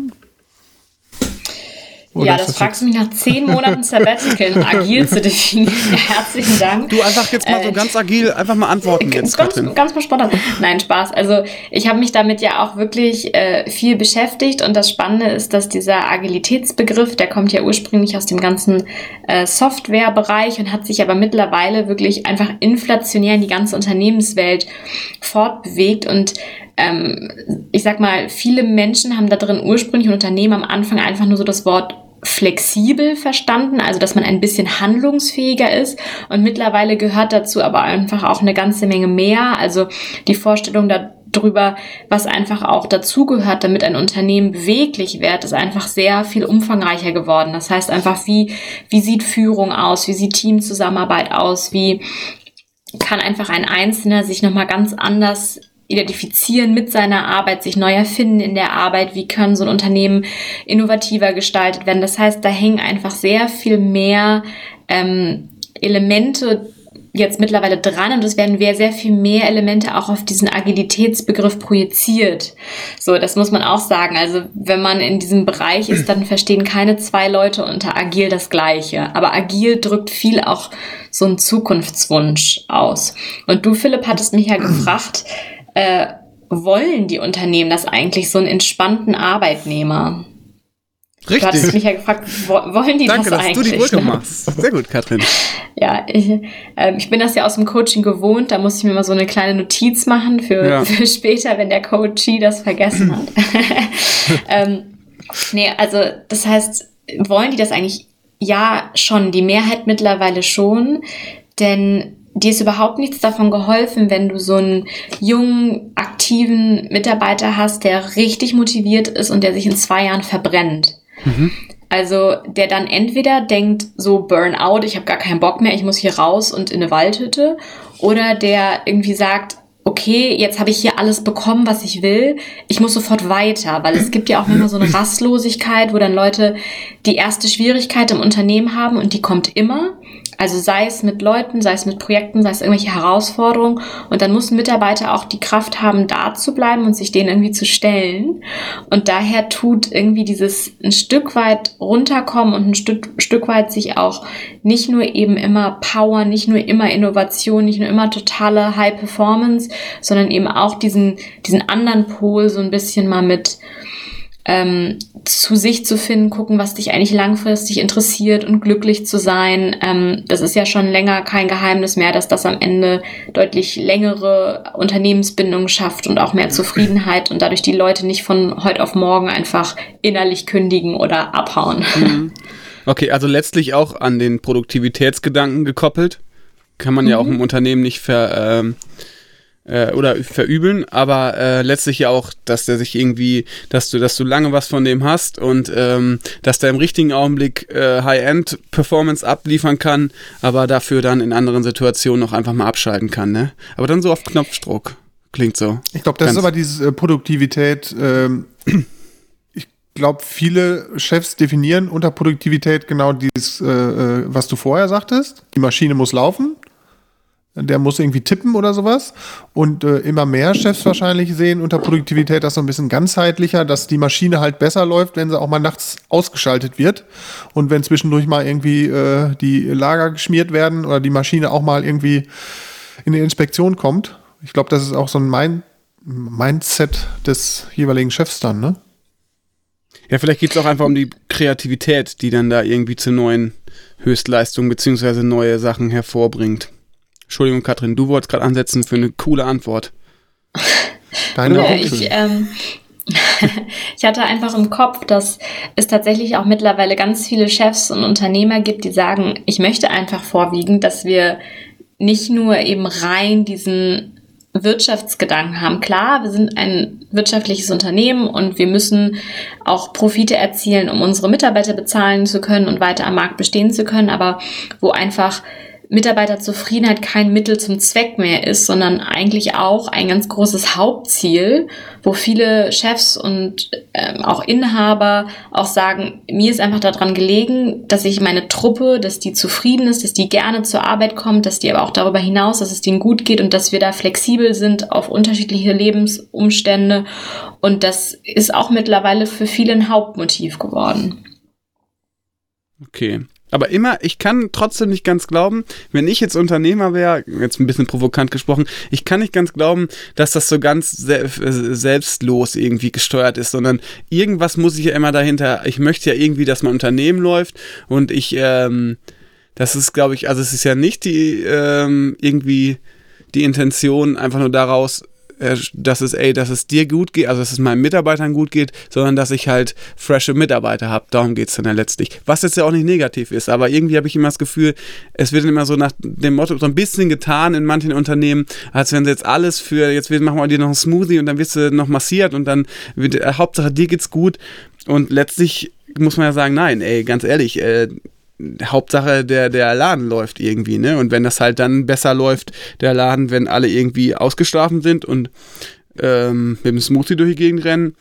Oder ja, das, das fragst du mich nach zehn Monaten Sabbatical agil zu definieren. Herzlichen Dank. Du einfach jetzt mal so äh, ganz agil, einfach mal antworten jetzt. Ganz, ganz mal spontan. Nein, Spaß. Also ich habe mich damit ja auch wirklich äh, viel beschäftigt und das Spannende ist, dass dieser Agilitätsbegriff, der kommt ja ursprünglich aus dem ganzen äh, Softwarebereich und hat sich aber mittlerweile wirklich einfach inflationär in die ganze Unternehmenswelt fortbewegt und ähm, ich sag mal, viele Menschen haben da drin ursprünglich und Unternehmen am Anfang einfach nur so das Wort flexibel verstanden, also dass man ein bisschen handlungsfähiger ist. Und mittlerweile gehört dazu aber einfach auch eine ganze Menge mehr. Also die Vorstellung darüber, was einfach auch dazugehört, damit ein Unternehmen beweglich wird, ist einfach sehr viel umfangreicher geworden. Das heißt einfach, wie, wie sieht Führung aus? Wie sieht Teamzusammenarbeit aus? Wie kann einfach ein Einzelner sich nochmal ganz anders identifizieren mit seiner Arbeit, sich neu erfinden in der Arbeit, wie können so ein Unternehmen innovativer gestaltet werden. Das heißt, da hängen einfach sehr viel mehr ähm, Elemente jetzt mittlerweile dran und es werden sehr viel mehr Elemente auch auf diesen Agilitätsbegriff projiziert. So, das muss man auch sagen. Also, wenn man in diesem Bereich ist, dann verstehen keine zwei Leute unter agil das Gleiche. Aber agil drückt viel auch so einen Zukunftswunsch aus. Und du, Philipp, hattest mich ja gefragt, äh, wollen die Unternehmen das eigentlich, so einen entspannten Arbeitnehmer? Richtig. Du hattest mich ja gefragt, wollen die Danke, das eigentlich? Danke, dass du die Brücke ne? machst. Sehr gut, Katrin. ja, ich, äh, ich bin das ja aus dem Coaching gewohnt. Da muss ich mir mal so eine kleine Notiz machen für, ja. für später, wenn der Coachie das vergessen hat. ähm, nee, also das heißt, wollen die das eigentlich? Ja, schon. Die Mehrheit mittlerweile schon. Denn dir ist überhaupt nichts davon geholfen, wenn du so einen jungen, aktiven Mitarbeiter hast, der richtig motiviert ist und der sich in zwei Jahren verbrennt. Mhm. Also der dann entweder denkt so Burnout, ich habe gar keinen Bock mehr, ich muss hier raus und in eine Waldhütte, oder der irgendwie sagt, okay, jetzt habe ich hier alles bekommen, was ich will, ich muss sofort weiter, weil es gibt ja auch immer so eine Rastlosigkeit, wo dann Leute die erste Schwierigkeit im Unternehmen haben und die kommt immer also sei es mit Leuten, sei es mit Projekten, sei es irgendwelche Herausforderungen. Und dann muss ein Mitarbeiter auch die Kraft haben, da zu bleiben und sich denen irgendwie zu stellen. Und daher tut irgendwie dieses ein Stück weit runterkommen und ein Stück, Stück weit sich auch nicht nur eben immer Power, nicht nur immer Innovation, nicht nur immer totale High Performance, sondern eben auch diesen, diesen anderen Pol so ein bisschen mal mit ähm, zu sich zu finden, gucken, was dich eigentlich langfristig interessiert und glücklich zu sein. Ähm, das ist ja schon länger kein Geheimnis mehr, dass das am Ende deutlich längere Unternehmensbindungen schafft und auch mehr Zufriedenheit und dadurch die Leute nicht von heute auf morgen einfach innerlich kündigen oder abhauen. Mhm. Okay, also letztlich auch an den Produktivitätsgedanken gekoppelt. Kann man mhm. ja auch mhm. im Unternehmen nicht ver, ähm, äh, oder verübeln, aber äh, letztlich ja auch, dass der sich irgendwie, dass du, dass du lange was von dem hast und ähm, dass der im richtigen Augenblick äh, High-End-Performance abliefern kann, aber dafür dann in anderen Situationen noch einfach mal abschalten kann, ne? Aber dann so auf Knopfdruck. Klingt so. Ich glaube, das Ganz ist aber diese äh, Produktivität. Ähm, ich glaube, viele Chefs definieren unter Produktivität genau dieses, äh, äh, was du vorher sagtest. Die Maschine muss laufen der muss irgendwie tippen oder sowas. Und äh, immer mehr Chefs wahrscheinlich sehen unter Produktivität das so ein bisschen ganzheitlicher, dass die Maschine halt besser läuft, wenn sie auch mal nachts ausgeschaltet wird. Und wenn zwischendurch mal irgendwie äh, die Lager geschmiert werden oder die Maschine auch mal irgendwie in die Inspektion kommt. Ich glaube, das ist auch so ein Mind Mindset des jeweiligen Chefs dann, ne? Ja, vielleicht geht es auch einfach um die Kreativität, die dann da irgendwie zu neuen Höchstleistungen beziehungsweise neue Sachen hervorbringt. Entschuldigung, Katrin, du wolltest gerade ansetzen für eine coole Antwort. Deine ja, ich, ähm, ich hatte einfach im Kopf, dass es tatsächlich auch mittlerweile ganz viele Chefs und Unternehmer gibt, die sagen, ich möchte einfach vorwiegend, dass wir nicht nur eben rein diesen Wirtschaftsgedanken haben. Klar, wir sind ein wirtschaftliches Unternehmen und wir müssen auch Profite erzielen, um unsere Mitarbeiter bezahlen zu können und weiter am Markt bestehen zu können, aber wo einfach Mitarbeiterzufriedenheit kein Mittel zum Zweck mehr ist, sondern eigentlich auch ein ganz großes Hauptziel, wo viele Chefs und ähm, auch Inhaber auch sagen, mir ist einfach daran gelegen, dass ich meine Truppe, dass die zufrieden ist, dass die gerne zur Arbeit kommt, dass die aber auch darüber hinaus, dass es denen gut geht und dass wir da flexibel sind auf unterschiedliche Lebensumstände. Und das ist auch mittlerweile für viele ein Hauptmotiv geworden. Okay. Aber immer, ich kann trotzdem nicht ganz glauben, wenn ich jetzt Unternehmer wäre, jetzt ein bisschen provokant gesprochen, ich kann nicht ganz glauben, dass das so ganz se selbstlos irgendwie gesteuert ist, sondern irgendwas muss ich ja immer dahinter. Ich möchte ja irgendwie, dass mein Unternehmen läuft und ich, ähm, das ist, glaube ich, also es ist ja nicht die ähm, irgendwie die Intention, einfach nur daraus äh, dass es, ey, dass es dir gut geht, also dass es meinen Mitarbeitern gut geht, sondern dass ich halt frische Mitarbeiter habe. Darum geht es dann ja letztlich. Was jetzt ja auch nicht negativ ist, aber irgendwie habe ich immer das Gefühl, es wird immer so nach dem Motto so ein bisschen getan in manchen Unternehmen, als wenn sie jetzt alles für, jetzt machen wir dir noch einen Smoothie und dann wirst du noch massiert und dann wird, äh, Hauptsache dir geht's gut. Und letztlich muss man ja sagen, nein, ey, ganz ehrlich, äh, Hauptsache der, der Laden läuft irgendwie, ne? Und wenn das halt dann besser läuft, der Laden, wenn alle irgendwie ausgeschlafen sind und ähm, mit dem Smoothie durch die Gegend rennen,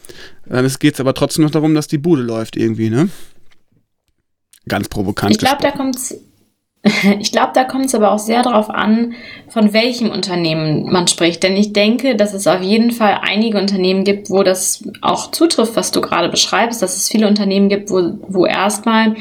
dann geht es aber trotzdem noch darum, dass die Bude läuft irgendwie, ne? Ganz provokant. Ich glaube, da kommt's. Ich glaube, da kommt es aber auch sehr darauf an, von welchem Unternehmen man spricht. Denn ich denke, dass es auf jeden Fall einige Unternehmen gibt, wo das auch zutrifft, was du gerade beschreibst, dass es viele Unternehmen gibt, wo, wo erstmal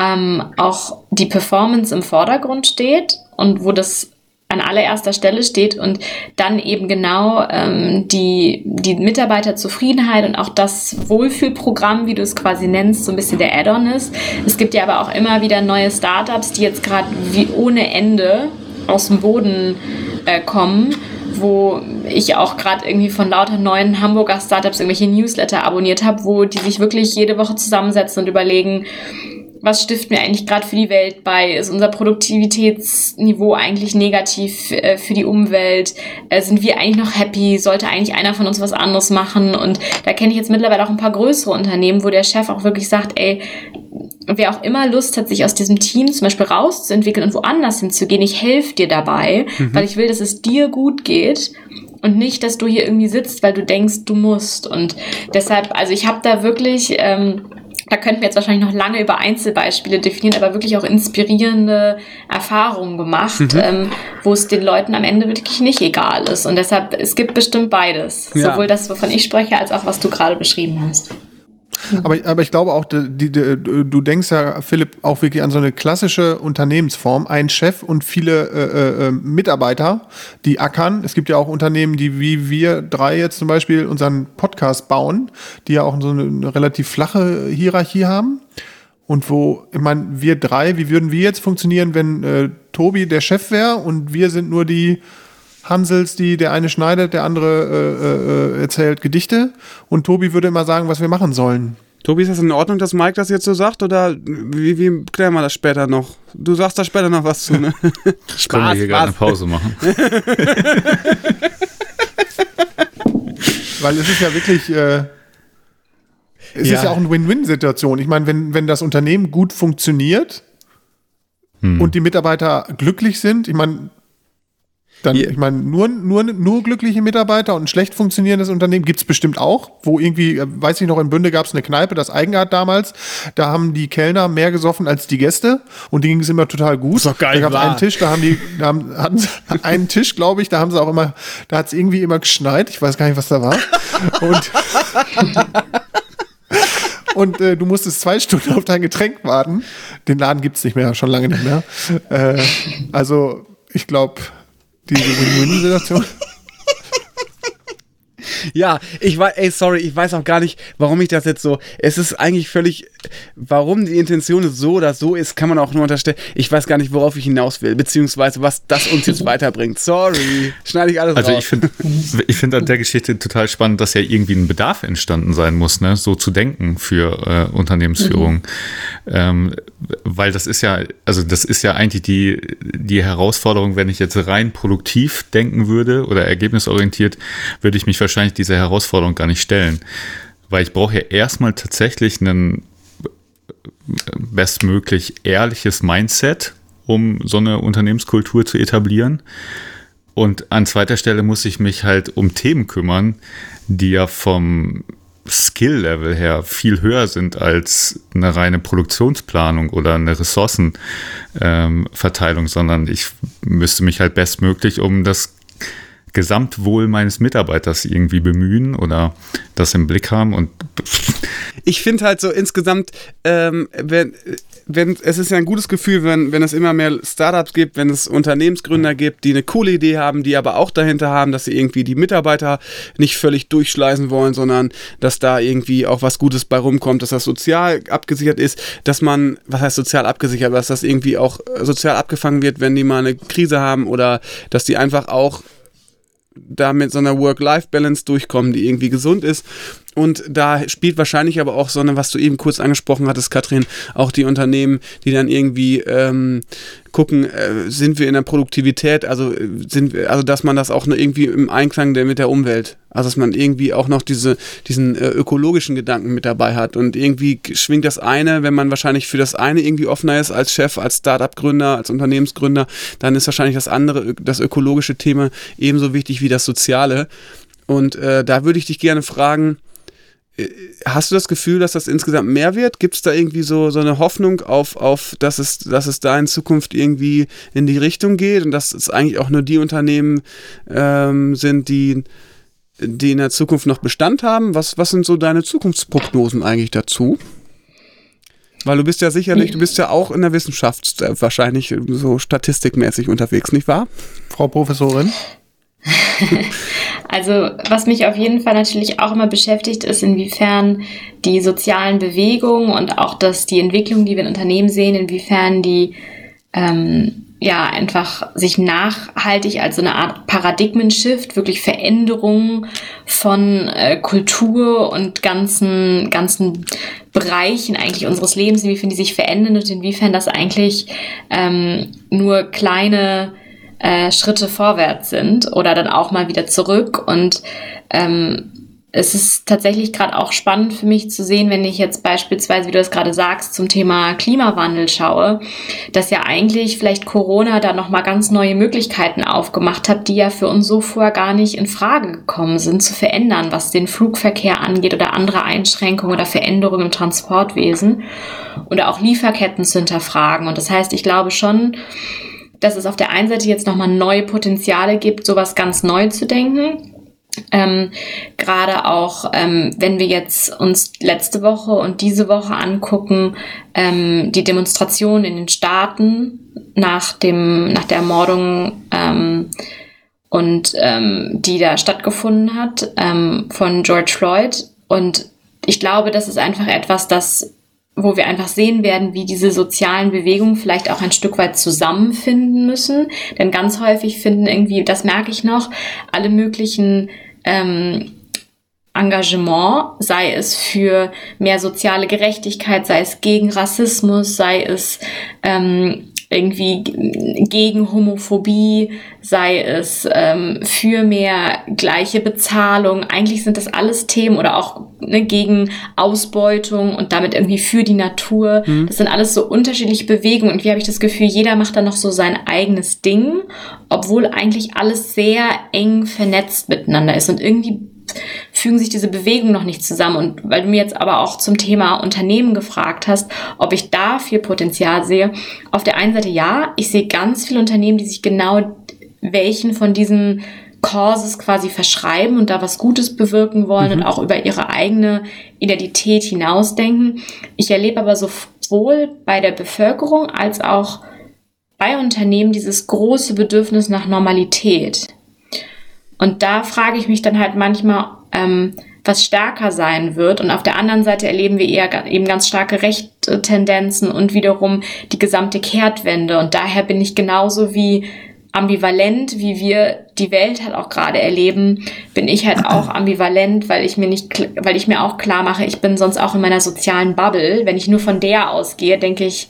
ähm, auch die Performance im Vordergrund steht und wo das an allererster Stelle steht und dann eben genau ähm, die, die Mitarbeiterzufriedenheit und auch das Wohlfühlprogramm, wie du es quasi nennst, so ein bisschen der Add-on ist. Es gibt ja aber auch immer wieder neue Startups, die jetzt gerade wie ohne Ende aus dem Boden äh, kommen wo ich auch gerade irgendwie von lauter neuen Hamburger Startups irgendwelche Newsletter abonniert habe, wo die sich wirklich jede Woche zusammensetzen und überlegen, was stiften wir eigentlich gerade für die Welt bei? Ist unser Produktivitätsniveau eigentlich negativ äh, für die Umwelt? Äh, sind wir eigentlich noch happy? Sollte eigentlich einer von uns was anderes machen? Und da kenne ich jetzt mittlerweile auch ein paar größere Unternehmen, wo der Chef auch wirklich sagt, ey, wer auch immer Lust hat, sich aus diesem Team zum Beispiel rauszuentwickeln und woanders hinzugehen, ich helfe dir dabei, mhm. weil ich will, dass es dir gut geht und nicht, dass du hier irgendwie sitzt, weil du denkst, du musst. Und deshalb, also ich habe da wirklich ähm, da könnten wir jetzt wahrscheinlich noch lange über Einzelbeispiele definieren, aber wirklich auch inspirierende Erfahrungen gemacht, mhm. ähm, wo es den Leuten am Ende wirklich nicht egal ist. Und deshalb, es gibt bestimmt beides. Ja. Sowohl das, wovon ich spreche, als auch was du gerade beschrieben hast. Aber, aber ich glaube auch, die, die, du denkst ja, Philipp, auch wirklich an so eine klassische Unternehmensform. Ein Chef und viele äh, äh, Mitarbeiter, die ackern. Es gibt ja auch Unternehmen, die wie wir drei jetzt zum Beispiel unseren Podcast bauen, die ja auch so eine, eine relativ flache Hierarchie haben. Und wo, ich meine, wir drei, wie würden wir jetzt funktionieren, wenn äh, Tobi der Chef wäre und wir sind nur die Hansels, die der eine schneidet, der andere äh, äh, erzählt Gedichte und Tobi würde immer sagen, was wir machen sollen. Tobi, ist das in Ordnung, dass Mike das jetzt so sagt oder wie, wie klären wir das später noch? Du sagst da später noch was zu, ne? Spaß, Können wir hier gerade eine Pause machen? Weil es ist ja wirklich, äh, es ja. ist ja auch eine Win-Win-Situation. Ich meine, wenn, wenn das Unternehmen gut funktioniert hm. und die Mitarbeiter glücklich sind, ich meine, dann, ich meine, nur, nur, nur glückliche Mitarbeiter und ein schlecht funktionierendes Unternehmen gibt es bestimmt auch. Wo irgendwie, äh, weiß ich noch, in Bünde gab es eine Kneipe, das Eigenart damals. Da haben die Kellner mehr gesoffen als die Gäste und denen ging es immer total gut. ist doch geil. Da gab es einen Tisch, da haben die, da haben, hatten sie einen Tisch, glaube ich, da haben sie auch immer, da hat es irgendwie immer geschneit. Ich weiß gar nicht, was da war. Und und äh, du musstest zwei Stunden auf dein Getränk warten. Den Laden gibt es nicht mehr, schon lange nicht mehr. Äh, also, ich glaube, diese Win-Win-Situation. Ja, ich weiß, ey, sorry, ich weiß auch gar nicht, warum ich das jetzt so. Es ist eigentlich völlig, warum die Intention so oder so ist, kann man auch nur unterstellen. Ich weiß gar nicht, worauf ich hinaus will, beziehungsweise was das uns jetzt weiterbringt. Sorry, schneide ich alles also raus. ich finde, ich finde an der Geschichte total spannend, dass ja irgendwie ein Bedarf entstanden sein muss, ne, so zu denken für äh, Unternehmensführung, mhm. ähm, weil das ist ja, also das ist ja eigentlich die die Herausforderung, wenn ich jetzt rein produktiv denken würde oder ergebnisorientiert, würde ich mich wahrscheinlich diese Herausforderung gar nicht stellen. Weil ich brauche ja erstmal tatsächlich ein bestmöglich ehrliches Mindset, um so eine Unternehmenskultur zu etablieren. Und an zweiter Stelle muss ich mich halt um Themen kümmern, die ja vom Skill-Level her viel höher sind als eine reine Produktionsplanung oder eine Ressourcenverteilung, ähm, sondern ich müsste mich halt bestmöglich um das Gesamtwohl meines Mitarbeiters irgendwie bemühen oder das im Blick haben. Und ich finde halt so insgesamt, ähm, wenn, wenn, es ist ja ein gutes Gefühl, wenn, wenn es immer mehr Startups gibt, wenn es Unternehmensgründer gibt, die eine coole Idee haben, die aber auch dahinter haben, dass sie irgendwie die Mitarbeiter nicht völlig durchschleißen wollen, sondern dass da irgendwie auch was Gutes bei rumkommt, dass das sozial abgesichert ist, dass man, was heißt sozial abgesichert, dass das irgendwie auch sozial abgefangen wird, wenn die mal eine Krise haben oder dass die einfach auch da mit so einer Work-Life-Balance durchkommen, die irgendwie gesund ist. Und da spielt wahrscheinlich aber auch so eine, was du eben kurz angesprochen hattest, Katrin, auch die Unternehmen, die dann irgendwie ähm, gucken, äh, sind wir in der Produktivität, also äh, sind wir, also dass man das auch irgendwie im Einklang der, mit der Umwelt, also dass man irgendwie auch noch diese, diesen äh, ökologischen Gedanken mit dabei hat. Und irgendwie schwingt das eine, wenn man wahrscheinlich für das eine irgendwie offener ist als Chef, als Startup-Gründer, als Unternehmensgründer, dann ist wahrscheinlich das andere, das ökologische Thema ebenso wichtig wie das soziale. Und äh, da würde ich dich gerne fragen, Hast du das Gefühl, dass das insgesamt mehr wird? Gibt es da irgendwie so, so eine Hoffnung auf, auf dass, es, dass es da in Zukunft irgendwie in die Richtung geht und dass es eigentlich auch nur die Unternehmen ähm, sind, die, die in der Zukunft noch Bestand haben? Was, was sind so deine Zukunftsprognosen eigentlich dazu? Weil du bist ja sicherlich, du bist ja auch in der Wissenschaft äh, wahrscheinlich so statistikmäßig unterwegs, nicht wahr? Frau Professorin? also was mich auf jeden Fall natürlich auch immer beschäftigt, ist inwiefern die sozialen Bewegungen und auch das, die Entwicklung, die wir in Unternehmen sehen, inwiefern die ähm, ja einfach sich nachhaltig als so eine Art Paradigmen-Shift, wirklich Veränderungen von äh, Kultur und ganzen, ganzen Bereichen eigentlich unseres Lebens, inwiefern die sich verändern und inwiefern das eigentlich ähm, nur kleine äh, Schritte vorwärts sind oder dann auch mal wieder zurück. Und ähm, es ist tatsächlich gerade auch spannend für mich zu sehen, wenn ich jetzt beispielsweise, wie du es gerade sagst, zum Thema Klimawandel schaue, dass ja eigentlich vielleicht Corona da nochmal ganz neue Möglichkeiten aufgemacht hat, die ja für uns so vorher gar nicht in Frage gekommen sind, zu verändern, was den Flugverkehr angeht oder andere Einschränkungen oder Veränderungen im Transportwesen oder auch Lieferketten zu hinterfragen. Und das heißt, ich glaube schon, dass es auf der einen Seite jetzt nochmal neue Potenziale gibt, sowas ganz neu zu denken. Ähm, Gerade auch, ähm, wenn wir jetzt uns letzte Woche und diese Woche angucken, ähm, die Demonstration in den Staaten nach dem, nach der Ermordung ähm, und ähm, die da stattgefunden hat ähm, von George Floyd. Und ich glaube, das ist einfach etwas, das wo wir einfach sehen werden, wie diese sozialen Bewegungen vielleicht auch ein Stück weit zusammenfinden müssen. Denn ganz häufig finden irgendwie, das merke ich noch, alle möglichen ähm, Engagement, sei es für mehr soziale Gerechtigkeit, sei es gegen Rassismus, sei es ähm, irgendwie gegen Homophobie, sei es ähm, für mehr gleiche Bezahlung. Eigentlich sind das alles Themen oder auch ne, gegen Ausbeutung und damit irgendwie für die Natur. Mhm. Das sind alles so unterschiedliche Bewegungen und wie habe ich das Gefühl, jeder macht da noch so sein eigenes Ding, obwohl eigentlich alles sehr eng vernetzt miteinander ist und irgendwie fügen sich diese Bewegungen noch nicht zusammen. Und weil du mir jetzt aber auch zum Thema Unternehmen gefragt hast, ob ich da viel Potenzial sehe. Auf der einen Seite ja, ich sehe ganz viele Unternehmen, die sich genau welchen von diesen Causes quasi verschreiben und da was Gutes bewirken wollen mhm. und auch über ihre eigene Identität hinausdenken. Ich erlebe aber sowohl bei der Bevölkerung als auch bei Unternehmen dieses große Bedürfnis nach Normalität. Und da frage ich mich dann halt manchmal, ähm, was stärker sein wird. Und auf der anderen Seite erleben wir eher eben ganz starke Rechttendenzen und wiederum die gesamte Kehrtwende. Und daher bin ich genauso wie ambivalent, wie wir die Welt halt auch gerade erleben, bin ich halt auch ambivalent, weil ich mir nicht, weil ich mir auch klar mache, ich bin sonst auch in meiner sozialen Bubble. Wenn ich nur von der ausgehe, denke ich,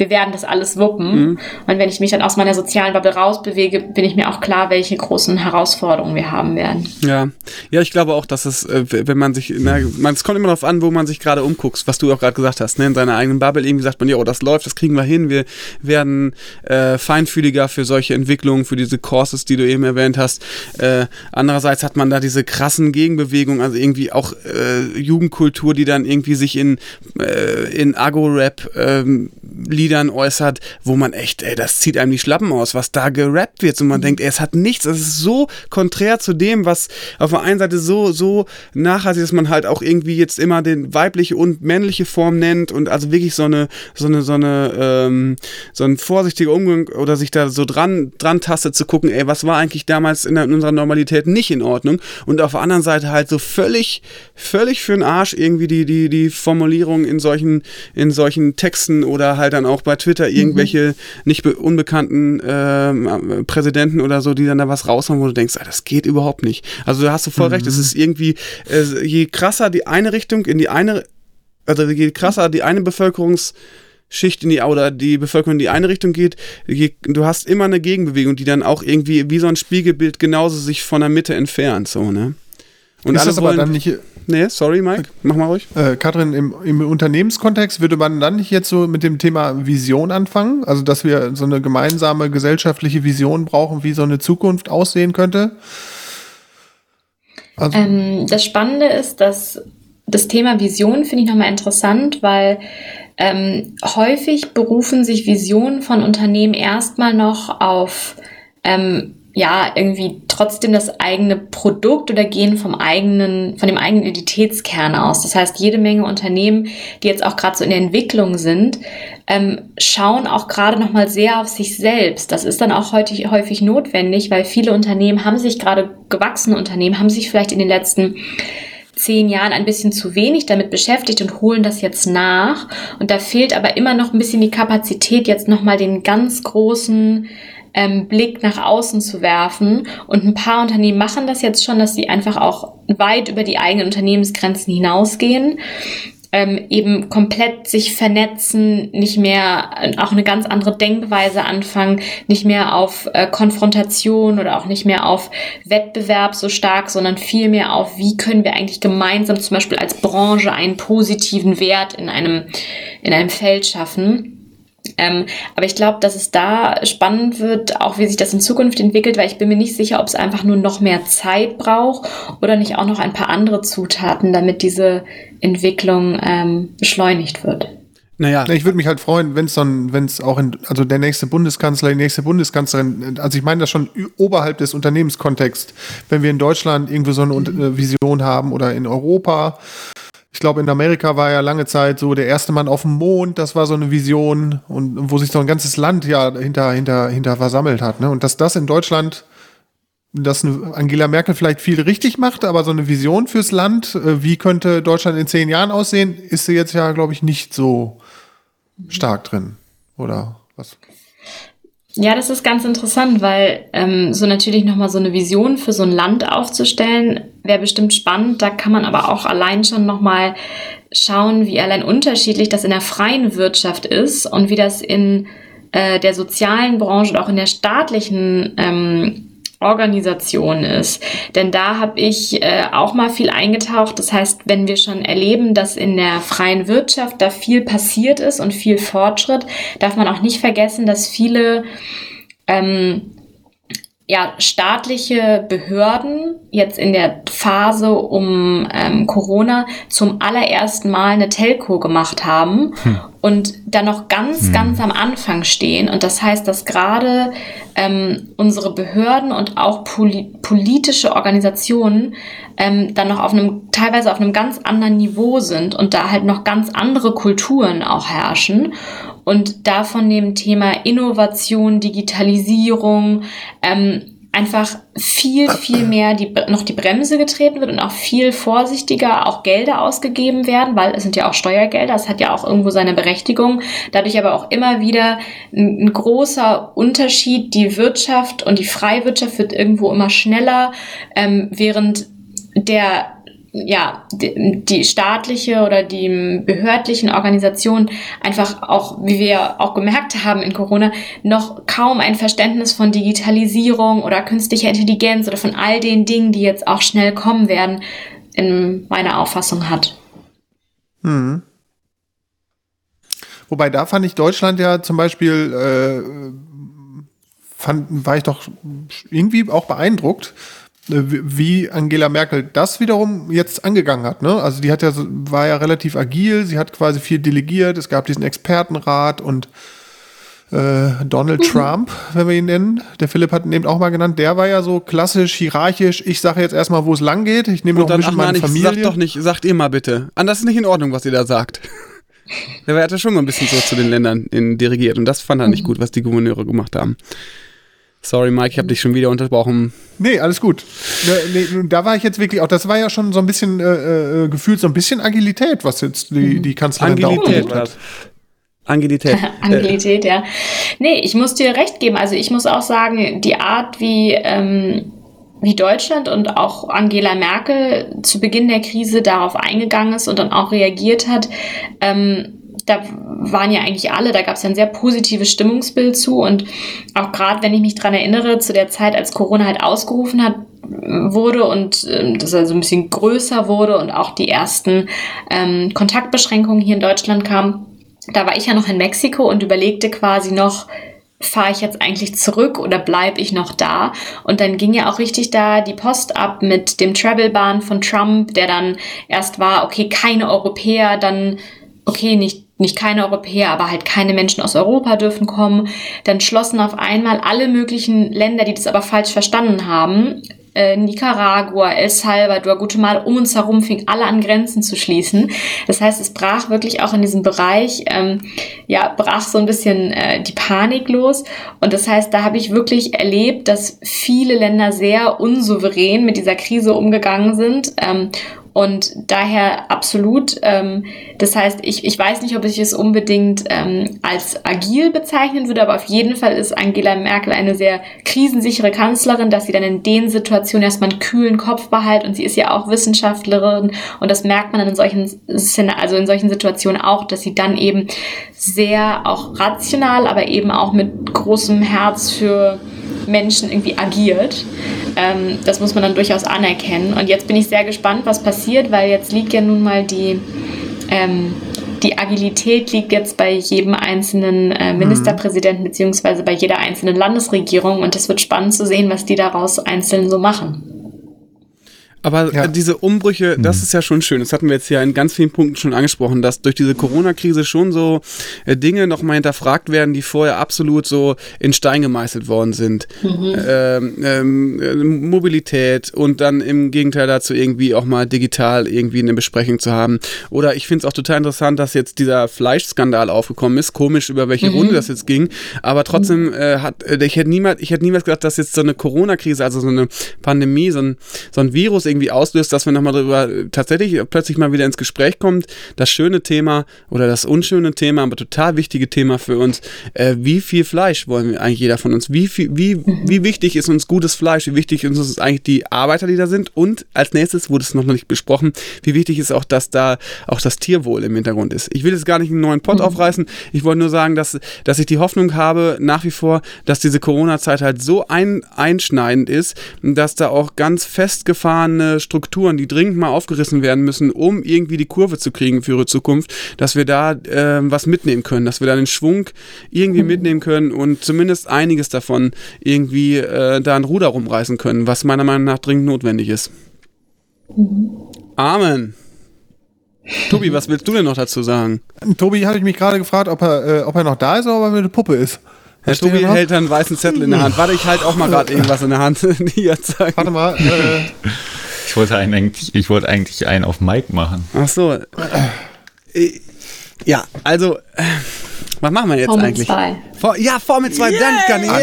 wir werden das alles wuppen. Mhm. Und wenn ich mich dann aus meiner sozialen Bubble rausbewege, bin ich mir auch klar, welche großen Herausforderungen wir haben werden. Ja, ja, ich glaube auch, dass es, äh, wenn man sich, na, man, es kommt immer darauf an, wo man sich gerade umguckt, was du auch gerade gesagt hast, ne? in seiner eigenen Bubble irgendwie sagt man, ja, oh, das läuft, das kriegen wir hin, wir werden äh, feinfühliger für solche Entwicklungen, für diese Courses, die du eben erwähnt hast. Äh, andererseits hat man da diese krassen Gegenbewegungen, also irgendwie auch äh, Jugendkultur, die dann irgendwie sich in, äh, in Agro-Rap ähm, Liedern äußert, wo man echt, ey, das zieht einem die Schlappen aus, was da gerappt wird. Und man mhm. denkt, ey, es hat nichts, es ist so konträr zu dem, was auf der einen Seite so, so nachhaltig ist, dass man halt auch irgendwie jetzt immer den weibliche und männliche Form nennt und also wirklich so eine, so eine, so eine, ähm, so ein vorsichtiger Umgang oder sich da so dran, dran tastet zu gucken, ey, was war eigentlich damals in, in unserer Normalität nicht in Ordnung? Und auf der anderen Seite halt so völlig, völlig für den Arsch irgendwie die, die, die Formulierung in solchen, in solchen Texten oder halt dann auch auch bei Twitter irgendwelche mhm. nicht unbekannten äh, Präsidenten oder so, die dann da was raushauen, wo du denkst, ah, das geht überhaupt nicht. Also da hast du voll mhm. recht, es ist irgendwie, äh, je krasser die eine Richtung in die eine, also je krasser die eine Bevölkerungs- Schicht in die oder die Bevölkerung in die eine Richtung geht, du hast immer eine Gegenbewegung, die dann auch irgendwie wie so ein Spiegelbild genauso sich von der Mitte entfernt, so, ne? Und ist das aber dann nicht Nee, sorry, Mike. Mach mal ruhig. Äh, Katrin, im, im, Unternehmenskontext würde man dann nicht jetzt so mit dem Thema Vision anfangen? Also, dass wir so eine gemeinsame gesellschaftliche Vision brauchen, wie so eine Zukunft aussehen könnte? Also ähm, das Spannende ist, dass das Thema Vision finde ich nochmal interessant, weil ähm, häufig berufen sich Visionen von Unternehmen erstmal noch auf ähm, ja, irgendwie trotzdem das eigene Produkt oder gehen vom eigenen, von dem eigenen Identitätskern aus. Das heißt, jede Menge Unternehmen, die jetzt auch gerade so in der Entwicklung sind, ähm, schauen auch gerade nochmal sehr auf sich selbst. Das ist dann auch häufig, häufig notwendig, weil viele Unternehmen haben sich gerade gewachsene Unternehmen, haben sich vielleicht in den letzten zehn Jahren ein bisschen zu wenig damit beschäftigt und holen das jetzt nach. Und da fehlt aber immer noch ein bisschen die Kapazität, jetzt nochmal den ganz großen ähm, Blick nach außen zu werfen. Und ein paar Unternehmen machen das jetzt schon, dass sie einfach auch weit über die eigenen Unternehmensgrenzen hinausgehen. Ähm, eben komplett sich vernetzen, nicht mehr äh, auch eine ganz andere Denkweise anfangen, nicht mehr auf äh, Konfrontation oder auch nicht mehr auf Wettbewerb so stark, sondern viel mehr auf, wie können wir eigentlich gemeinsam zum Beispiel als Branche einen positiven Wert in einem, in einem Feld schaffen. Ähm, aber ich glaube, dass es da spannend wird, auch wie sich das in Zukunft entwickelt, weil ich bin mir nicht sicher, ob es einfach nur noch mehr Zeit braucht oder nicht auch noch ein paar andere Zutaten, damit diese Entwicklung ähm, beschleunigt wird. Naja. Ich würde mich halt freuen, wenn es dann, wenn es auch in, also der nächste Bundeskanzler, die nächste Bundeskanzlerin, also ich meine das schon oberhalb des Unternehmenskontexts, wenn wir in Deutschland irgendwie so eine mhm. Vision haben oder in Europa, ich glaube, in Amerika war ja lange Zeit so der erste Mann auf dem Mond, das war so eine Vision und wo sich so ein ganzes Land ja hinter, hinter, hinter versammelt hat. Ne? Und dass das in Deutschland, dass Angela Merkel vielleicht viel richtig macht, aber so eine Vision fürs Land, äh, wie könnte Deutschland in zehn Jahren aussehen, ist sie jetzt ja, glaube ich, nicht so stark drin. Oder was? Ja, das ist ganz interessant, weil ähm, so natürlich nochmal so eine Vision für so ein Land aufzustellen, wäre bestimmt spannend. Da kann man aber auch allein schon nochmal schauen, wie allein unterschiedlich das in der freien Wirtschaft ist und wie das in äh, der sozialen Branche und auch in der staatlichen ähm, Organisation ist. Denn da habe ich äh, auch mal viel eingetaucht. Das heißt, wenn wir schon erleben, dass in der freien Wirtschaft da viel passiert ist und viel Fortschritt, darf man auch nicht vergessen, dass viele ähm, ja, staatliche Behörden jetzt in der Phase um ähm, Corona zum allerersten Mal eine Telco gemacht haben hm. und dann noch ganz, hm. ganz am Anfang stehen. Und das heißt, dass gerade ähm, unsere Behörden und auch poli politische Organisationen ähm, dann noch auf einem, teilweise auf einem ganz anderen Niveau sind und da halt noch ganz andere Kulturen auch herrschen und da von dem Thema Innovation, Digitalisierung, ähm, einfach viel, viel mehr die, noch die Bremse getreten wird und auch viel vorsichtiger auch Gelder ausgegeben werden, weil es sind ja auch Steuergelder, es hat ja auch irgendwo seine Berechtigung. Dadurch aber auch immer wieder ein, ein großer Unterschied. Die Wirtschaft und die Freiwirtschaft wird irgendwo immer schneller, ähm, während der ja, die, staatliche oder die behördlichen Organisationen einfach auch, wie wir auch gemerkt haben in Corona, noch kaum ein Verständnis von Digitalisierung oder künstlicher Intelligenz oder von all den Dingen, die jetzt auch schnell kommen werden, in meiner Auffassung hat. Hm. Wobei da fand ich Deutschland ja zum Beispiel, äh, fand, war ich doch irgendwie auch beeindruckt, wie Angela Merkel das wiederum jetzt angegangen hat. Ne? Also die hat ja, war ja relativ agil, sie hat quasi viel delegiert, es gab diesen Expertenrat und äh, Donald mhm. Trump, wenn wir ihn nennen, der Philipp hat ihn eben auch mal genannt, der war ja so klassisch hierarchisch, ich sage jetzt erstmal, wo es lang geht, ich nehme noch dann, ein bisschen meine Familie. Sag doch nicht, sagt ihr mal bitte. Anders ist nicht in Ordnung, was ihr da sagt. Der hat ja schon mal ein bisschen so zu den Ländern in, dirigiert und das fand er nicht mhm. gut, was die Gouverneure gemacht haben. Sorry, Mike, ich habe dich schon wieder unterbrochen. Nee, alles gut. Nee, da war ich jetzt wirklich auch, das war ja schon so ein bisschen äh, äh, gefühlt so ein bisschen Agilität, was jetzt die, mhm. die Kanzlerin Agilität hat. Agilität. Agilität, ja. Nee, ich muss dir recht geben. Also ich muss auch sagen, die Art, wie, ähm, wie Deutschland und auch Angela Merkel zu Beginn der Krise darauf eingegangen ist und dann auch reagiert hat, ähm, da waren ja eigentlich alle, da gab es ja ein sehr positives Stimmungsbild zu und auch gerade wenn ich mich dran erinnere, zu der Zeit, als Corona halt ausgerufen hat, wurde und ähm, dass er so ein bisschen größer wurde und auch die ersten ähm, Kontaktbeschränkungen hier in Deutschland kamen, da war ich ja noch in Mexiko und überlegte quasi noch, fahre ich jetzt eigentlich zurück oder bleibe ich noch da? Und dann ging ja auch richtig da die Post ab mit dem Travel-Bahn von Trump, der dann erst war, okay, keine Europäer, dann okay, nicht nicht keine Europäer, aber halt keine Menschen aus Europa dürfen kommen. Dann schlossen auf einmal alle möglichen Länder, die das aber falsch verstanden haben, äh, Nicaragua, El Salvador, Guatemala, um uns herum fing alle an Grenzen zu schließen. Das heißt, es brach wirklich auch in diesem Bereich, ähm, ja, brach so ein bisschen äh, die Panik los. Und das heißt, da habe ich wirklich erlebt, dass viele Länder sehr unsouverän mit dieser Krise umgegangen sind ähm, und daher absolut. Ähm, das heißt, ich, ich weiß nicht, ob ich es unbedingt ähm, als agil bezeichnen würde, aber auf jeden Fall ist Angela Merkel eine sehr krisensichere Kanzlerin, dass sie dann in den Situationen erstmal einen kühlen Kopf behält und sie ist ja auch Wissenschaftlerin und das merkt man dann in solchen, also in solchen Situationen auch, dass sie dann eben sehr auch rational, aber eben auch mit großem Herz für Menschen irgendwie agiert. Ähm, das muss man dann durchaus anerkennen. Und jetzt bin ich sehr gespannt, was passiert, weil jetzt liegt ja nun mal die, ähm, die Agilität liegt jetzt bei jedem einzelnen äh, Ministerpräsidenten mhm. beziehungsweise bei jeder einzelnen Landesregierung. Und es wird spannend zu sehen, was die daraus einzeln so machen. Aber ja. diese Umbrüche, das mhm. ist ja schon schön. Das hatten wir jetzt ja in ganz vielen Punkten schon angesprochen, dass durch diese Corona-Krise schon so äh, Dinge nochmal hinterfragt werden, die vorher absolut so in Stein gemeißelt worden sind. Mhm. Ähm, ähm, Mobilität und dann im Gegenteil dazu irgendwie auch mal digital irgendwie eine Besprechung zu haben. Oder ich finde es auch total interessant, dass jetzt dieser Fleischskandal aufgekommen ist. Komisch, über welche mhm. Runde das jetzt ging. Aber trotzdem äh, hat, äh, ich hätte niemals, ich hätte niemals gedacht, dass jetzt so eine Corona-Krise, also so eine Pandemie, so ein, so ein Virus irgendwie auslöst, dass wir nochmal darüber tatsächlich plötzlich mal wieder ins Gespräch kommt. Das schöne Thema oder das unschöne Thema, aber total wichtige Thema für uns. Äh, wie viel Fleisch wollen wir eigentlich jeder von uns? Wie, viel, wie, wie wichtig ist uns gutes Fleisch? Wie wichtig ist uns eigentlich die Arbeiter, die da sind? Und als nächstes wurde es noch nicht besprochen, wie wichtig ist auch, dass da auch das Tierwohl im Hintergrund ist. Ich will jetzt gar nicht einen neuen Pott mhm. aufreißen. Ich wollte nur sagen, dass, dass ich die Hoffnung habe, nach wie vor, dass diese Corona-Zeit halt so ein, einschneidend ist, dass da auch ganz festgefahrene Strukturen, die dringend mal aufgerissen werden müssen, um irgendwie die Kurve zu kriegen für ihre Zukunft, dass wir da äh, was mitnehmen können, dass wir da den Schwung irgendwie mitnehmen können und zumindest einiges davon irgendwie äh, da ein Ruder rumreißen können, was meiner Meinung nach dringend notwendig ist. Amen. Tobi, was willst du denn noch dazu sagen? Tobi habe ich mich gerade gefragt, ob er, äh, ob er noch da ist oder ob er eine Puppe ist. Herr Tobi hält einen weißen Zettel in der Hand. Warte, ich halte auch mal gerade irgendwas in der Hand, die er zeigt. Warte mal. Äh. Ich, wollte eigentlich, ich wollte eigentlich einen auf Mike machen. Ach so. Äh, ja, also, was machen wir jetzt Formel eigentlich? 2. For, ja, Formel 2, yeah. danke. Yeah.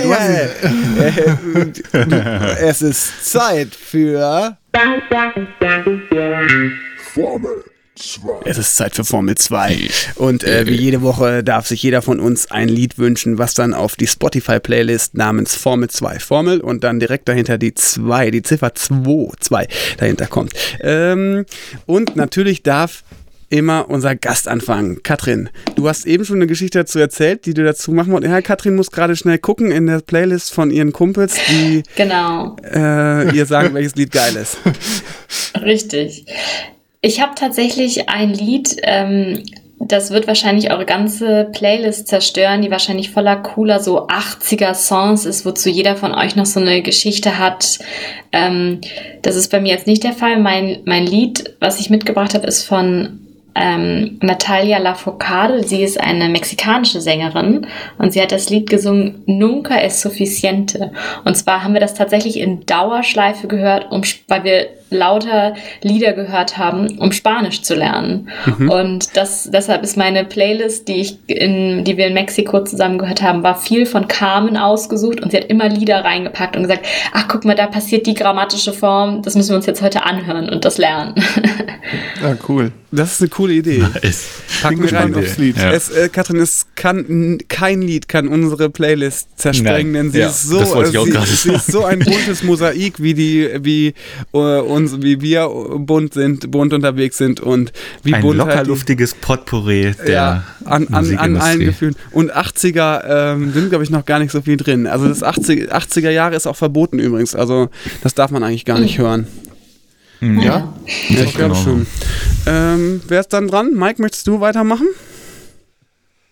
Ah, es ist Zeit für Formel es ist Zeit für Formel 2. Und äh, wie jede Woche darf sich jeder von uns ein Lied wünschen, was dann auf die Spotify-Playlist namens Formel 2 Formel und dann direkt dahinter die 2, die Ziffer 2, 2 dahinter kommt. Ähm, und natürlich darf immer unser Gast anfangen. Katrin, du hast eben schon eine Geschichte dazu erzählt, die du dazu machen wolltest. Ja, Katrin muss gerade schnell gucken in der Playlist von ihren Kumpels, die genau. äh, ihr sagen, welches Lied geil ist. Richtig. Ich habe tatsächlich ein Lied, ähm, das wird wahrscheinlich eure ganze Playlist zerstören, die wahrscheinlich voller cooler so 80er Songs ist, wozu jeder von euch noch so eine Geschichte hat. Ähm, das ist bei mir jetzt nicht der Fall. Mein, mein Lied, was ich mitgebracht habe, ist von ähm, Natalia Lafourcade. Sie ist eine mexikanische Sängerin und sie hat das Lied gesungen Nunca es suficiente. Und zwar haben wir das tatsächlich in Dauerschleife gehört, um, weil wir lauter Lieder gehört haben, um Spanisch zu lernen. Mhm. Und das, deshalb ist meine Playlist, die ich in, die wir in Mexiko zusammen gehört haben, war viel von Carmen ausgesucht und sie hat immer Lieder reingepackt und gesagt, ach guck mal, da passiert die grammatische Form, das müssen wir uns jetzt heute anhören und das lernen. Ja, cool. Das ist eine coole Idee. Nice. Packen wir rein aufs Lied. Ja. Es, äh, Katrin, es kann kein Lied kann unsere Playlist zersprengen, Nein. denn sie ja, ist so, äh, sie, sie, ist so ein buntes Mosaik, wie die, wie uh, uns, wie wir bunt sind, bunt unterwegs sind und wie ein bunt locker luftiges Potpourri der ja, an, an, an allen Gefühlen. Und 80er ähm, sind, glaube ich, noch gar nicht so viel drin. Also das 80, 80er Jahre ist auch verboten übrigens. Also das darf man eigentlich gar nicht hören. Mhm. Ja? Ja, ich glaube schon. Ähm, wer ist dann dran? Mike, möchtest du weitermachen?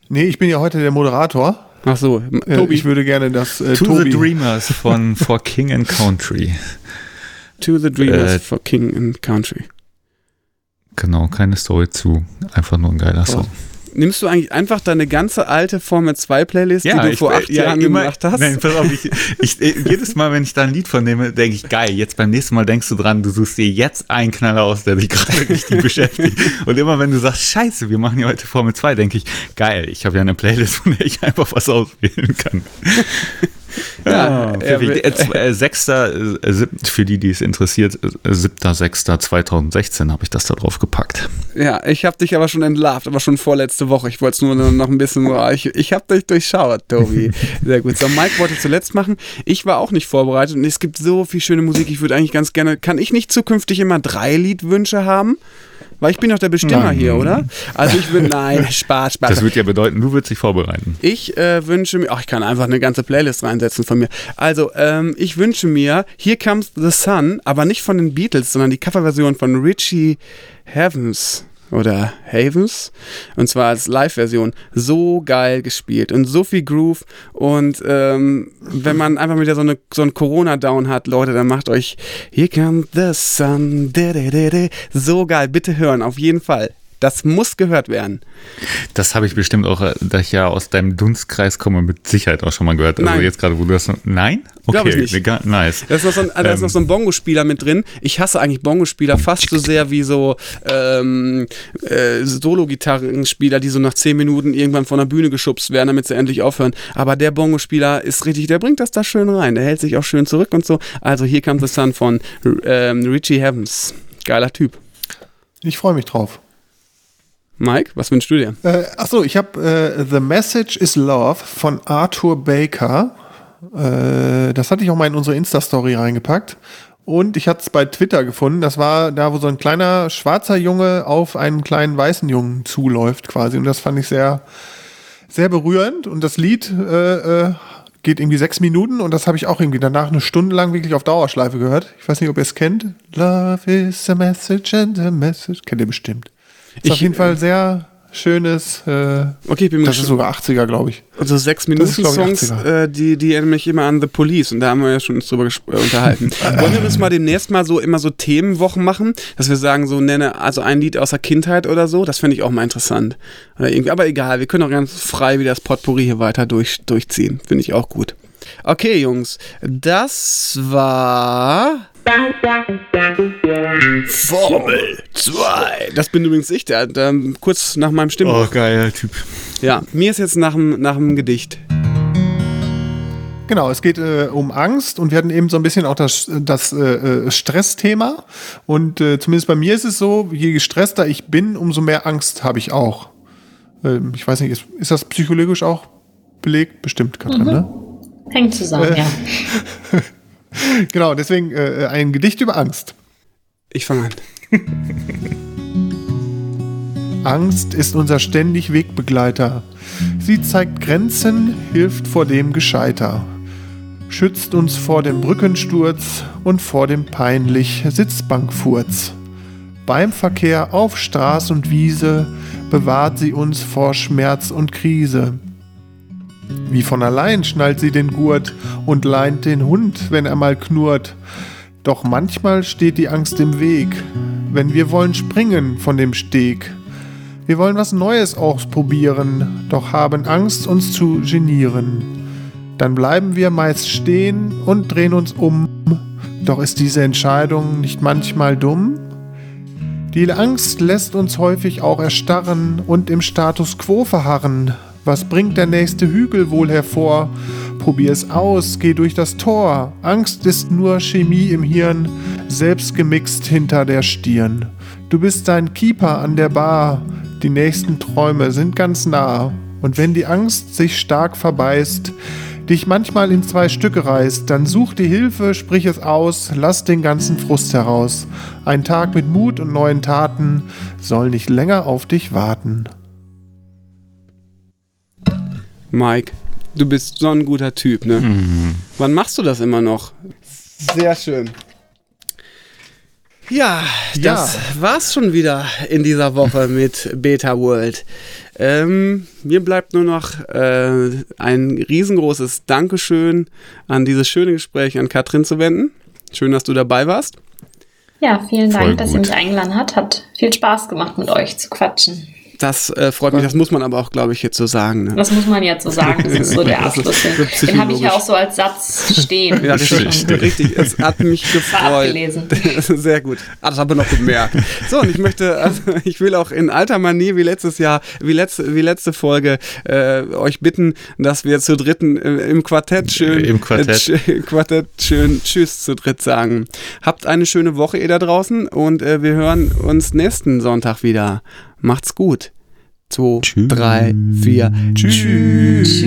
Nee, ich bin ja heute der Moderator. Ach so, äh, Tobi. Ich würde gerne das. Äh, to Tobi. the Dreamers von For King and Country. To the Dreamers äh, for King and Country. Genau, keine Story zu. Einfach nur ein geiler Song. Nimmst du eigentlich einfach deine ganze alte Formel 2 Playlist, ja, die du vor acht ja, Jahren immer, gemacht hast? Nein, pass auf, ich, ich, äh, jedes Mal, wenn ich da ein Lied von nehme, denke ich, geil, jetzt beim nächsten Mal denkst du dran, du suchst dir jetzt einen Knaller aus, der dich gerade richtig beschäftigt. Und immer wenn du sagst, scheiße, wir machen ja heute Formel 2, denke ich, geil, ich habe ja eine Playlist, von der ich einfach was auswählen kann. Ja, für, die, äh, sechster, äh, für die, die es interessiert, äh, 7.6.2016 habe ich das da drauf gepackt. Ja, ich habe dich aber schon entlarvt, aber schon vorletzte Woche. Ich wollte es nur noch ein bisschen, ich, ich habe dich durchschaut, Tobi. Sehr gut. So, Mike wollte zuletzt machen. Ich war auch nicht vorbereitet und es gibt so viel schöne Musik. Ich würde eigentlich ganz gerne, kann ich nicht zukünftig immer drei Liedwünsche haben? Weil ich bin doch der Bestimmer nein. hier, oder? Also ich würde, nein, Spaß, Spaß. Das würde ja bedeuten, du würdest dich vorbereiten. Ich äh, wünsche mir, ach, ich kann einfach eine ganze Playlist reinsetzen von mir. Also, ähm, ich wünsche mir Here Comes the Sun, aber nicht von den Beatles, sondern die Coverversion von Richie Heavens oder Havens. Und zwar als Live-Version. So geil gespielt und so viel Groove. Und ähm, wenn man einfach wieder so, eine, so einen Corona-Down hat, Leute, dann macht euch Here comes the sun, so geil, bitte hören, auf jeden Fall. Das muss gehört werden. Das habe ich bestimmt auch, äh, da ich ja aus deinem Dunstkreis komme, mit Sicherheit auch schon mal gehört. Also Nein. jetzt gerade, wo du das. Nein? Okay, nicht. mega- nice. Da ist noch so ein, da ist Ähm. noch so ein Bongo-Spieler mit drin. Ich hasse eigentlich Bongo-Spieler fast so sehr wie so ähm, äh, Solo-Gitarrenspieler, die so nach 10 Minuten irgendwann von der Bühne geschubst werden, damit sie endlich aufhören. Aber der Bongo-Spieler ist richtig, der bringt das da schön rein. Der hält sich auch schön zurück und so. Also hier kommt es dann von ähm, Richie Heavens. Geiler Typ. Ich freue mich drauf. Mike, was wünschst du dir? Äh, achso, ich habe äh, The Message is Love von Arthur Baker. Äh, das hatte ich auch mal in unsere Insta-Story reingepackt. Und ich hatte es bei Twitter gefunden. Das war da, wo so ein kleiner schwarzer Junge auf einen kleinen weißen Jungen zuläuft quasi. Und das fand ich sehr, sehr berührend. Und das Lied äh, äh, geht irgendwie sechs Minuten. Und das habe ich auch irgendwie danach eine Stunde lang wirklich auf Dauerschleife gehört. Ich weiß nicht, ob ihr es kennt. Love is a message and a message. Kennt ihr bestimmt. Ist Ich, auf jeden Fall sehr schönes. Äh, Okay, bin das ist sogar 80er, glaube ich. Also sechs Das ist, ich, Minuten Songs, 80er. äh, die, die erinnern mich immer an The Police und da haben wir ja schon uns drüber äh, unterhalten. Wollen wir uns mal demnächst mal so immer so Themenwochen machen, dass wir sagen, so nenne, also ein Lied aus der Kindheit oder so, das fände ich auch mal interessant. Oder irgendwie, aber egal, wir können auch ganz frei wie das Potpourri hier weiter durch, durchziehen. Finde ich auch gut. Okay, Jungs, das war Formel 2. Das bin übrigens ich, der, der kurz nach meinem Stimmen. Oh, geil, Typ. Ja, mir ist jetzt nach dem, nach dem Gedicht. Genau, es geht äh, um Angst und wir hatten eben so ein bisschen auch das, das äh, äh, Stressthema. Und äh, zumindest bei mir ist es so, je gestresster ich bin, umso mehr Angst habe ich auch. Ähm, ich weiß nicht, ist, ist das psychologisch auch belegt? Bestimmt, Katrin, ne? Hängt zusammen, Äh. ja. Genau, deswegen äh, ein Gedicht über Angst. Ich fange an. Angst ist unser ständig Wegbegleiter. Sie zeigt Grenzen, hilft vor dem Gescheiter, schützt uns vor dem Brückensturz und vor dem peinlich Sitzbankfurz. Beim Verkehr auf Straß und Wiese bewahrt sie uns vor Schmerz und Krise. Wie von allein schnallt sie den Gurt und leint den Hund, wenn er mal knurrt. Doch manchmal steht die Angst im Weg, wenn wir wollen springen von dem Steg. Wir wollen was Neues ausprobieren, doch haben Angst, uns zu genieren. Dann bleiben wir meist stehen und drehen uns um. Doch ist diese Entscheidung nicht manchmal dumm? Die Angst lässt uns häufig auch erstarren und im Status quo verharren. Was bringt der nächste Hügel wohl hervor? Probier es aus, geh durch das Tor. Angst ist nur Chemie im Hirn, selbst gemixt hinter der Stirn. Du bist dein Keeper an der Bar, die nächsten Träume sind ganz nah. Und wenn die Angst sich stark verbeißt, dich manchmal in zwei Stücke reißt, dann such die Hilfe, sprich es aus, lass den ganzen Frust heraus. Ein Tag mit Mut und neuen Taten soll nicht länger auf dich warten. Mike, du bist so ein guter Typ, ne? Wann machst du das immer noch? Sehr schön. Ja, das war's schon wieder in dieser Woche mit Beta World. Ähm, mir bleibt nur noch äh, ein riesengroßes Dankeschön an dieses schöne Gespräch an Katrin zu wenden. Schön, dass du dabei warst. Ja, vielen Dank, dass ihr mich eingeladen habt. Hat viel Spaß gemacht, mit euch zu quatschen. Das äh, freut mich, das muss man aber auch, glaube ich, jetzt so sagen. Ne? Das muss man jetzt so sagen. Das ist so der Das ist Abschluss. so Den habe ich ja auch so als Satz stehen. Ja, richtig, Richtig. richtig. Es hat mich gefreut. abgelesen. Sehr gut. Ah, das haben wir noch gemerkt. So, und ich möchte, also ich will auch in alter Manier wie letztes Jahr, wie letzte, wie letzte Folge, äh, euch bitten, dass wir zu dritten äh, im Quartett schön, Im Quartett. Äh, Quartett schön Tschüss zu dritt sagen. Habt eine schöne Woche, ihr da draußen, und äh, wir hören uns nächsten Sonntag wieder. Macht's gut. Zwei, Tschüss. drei, vier. Tschüss. Tschüss.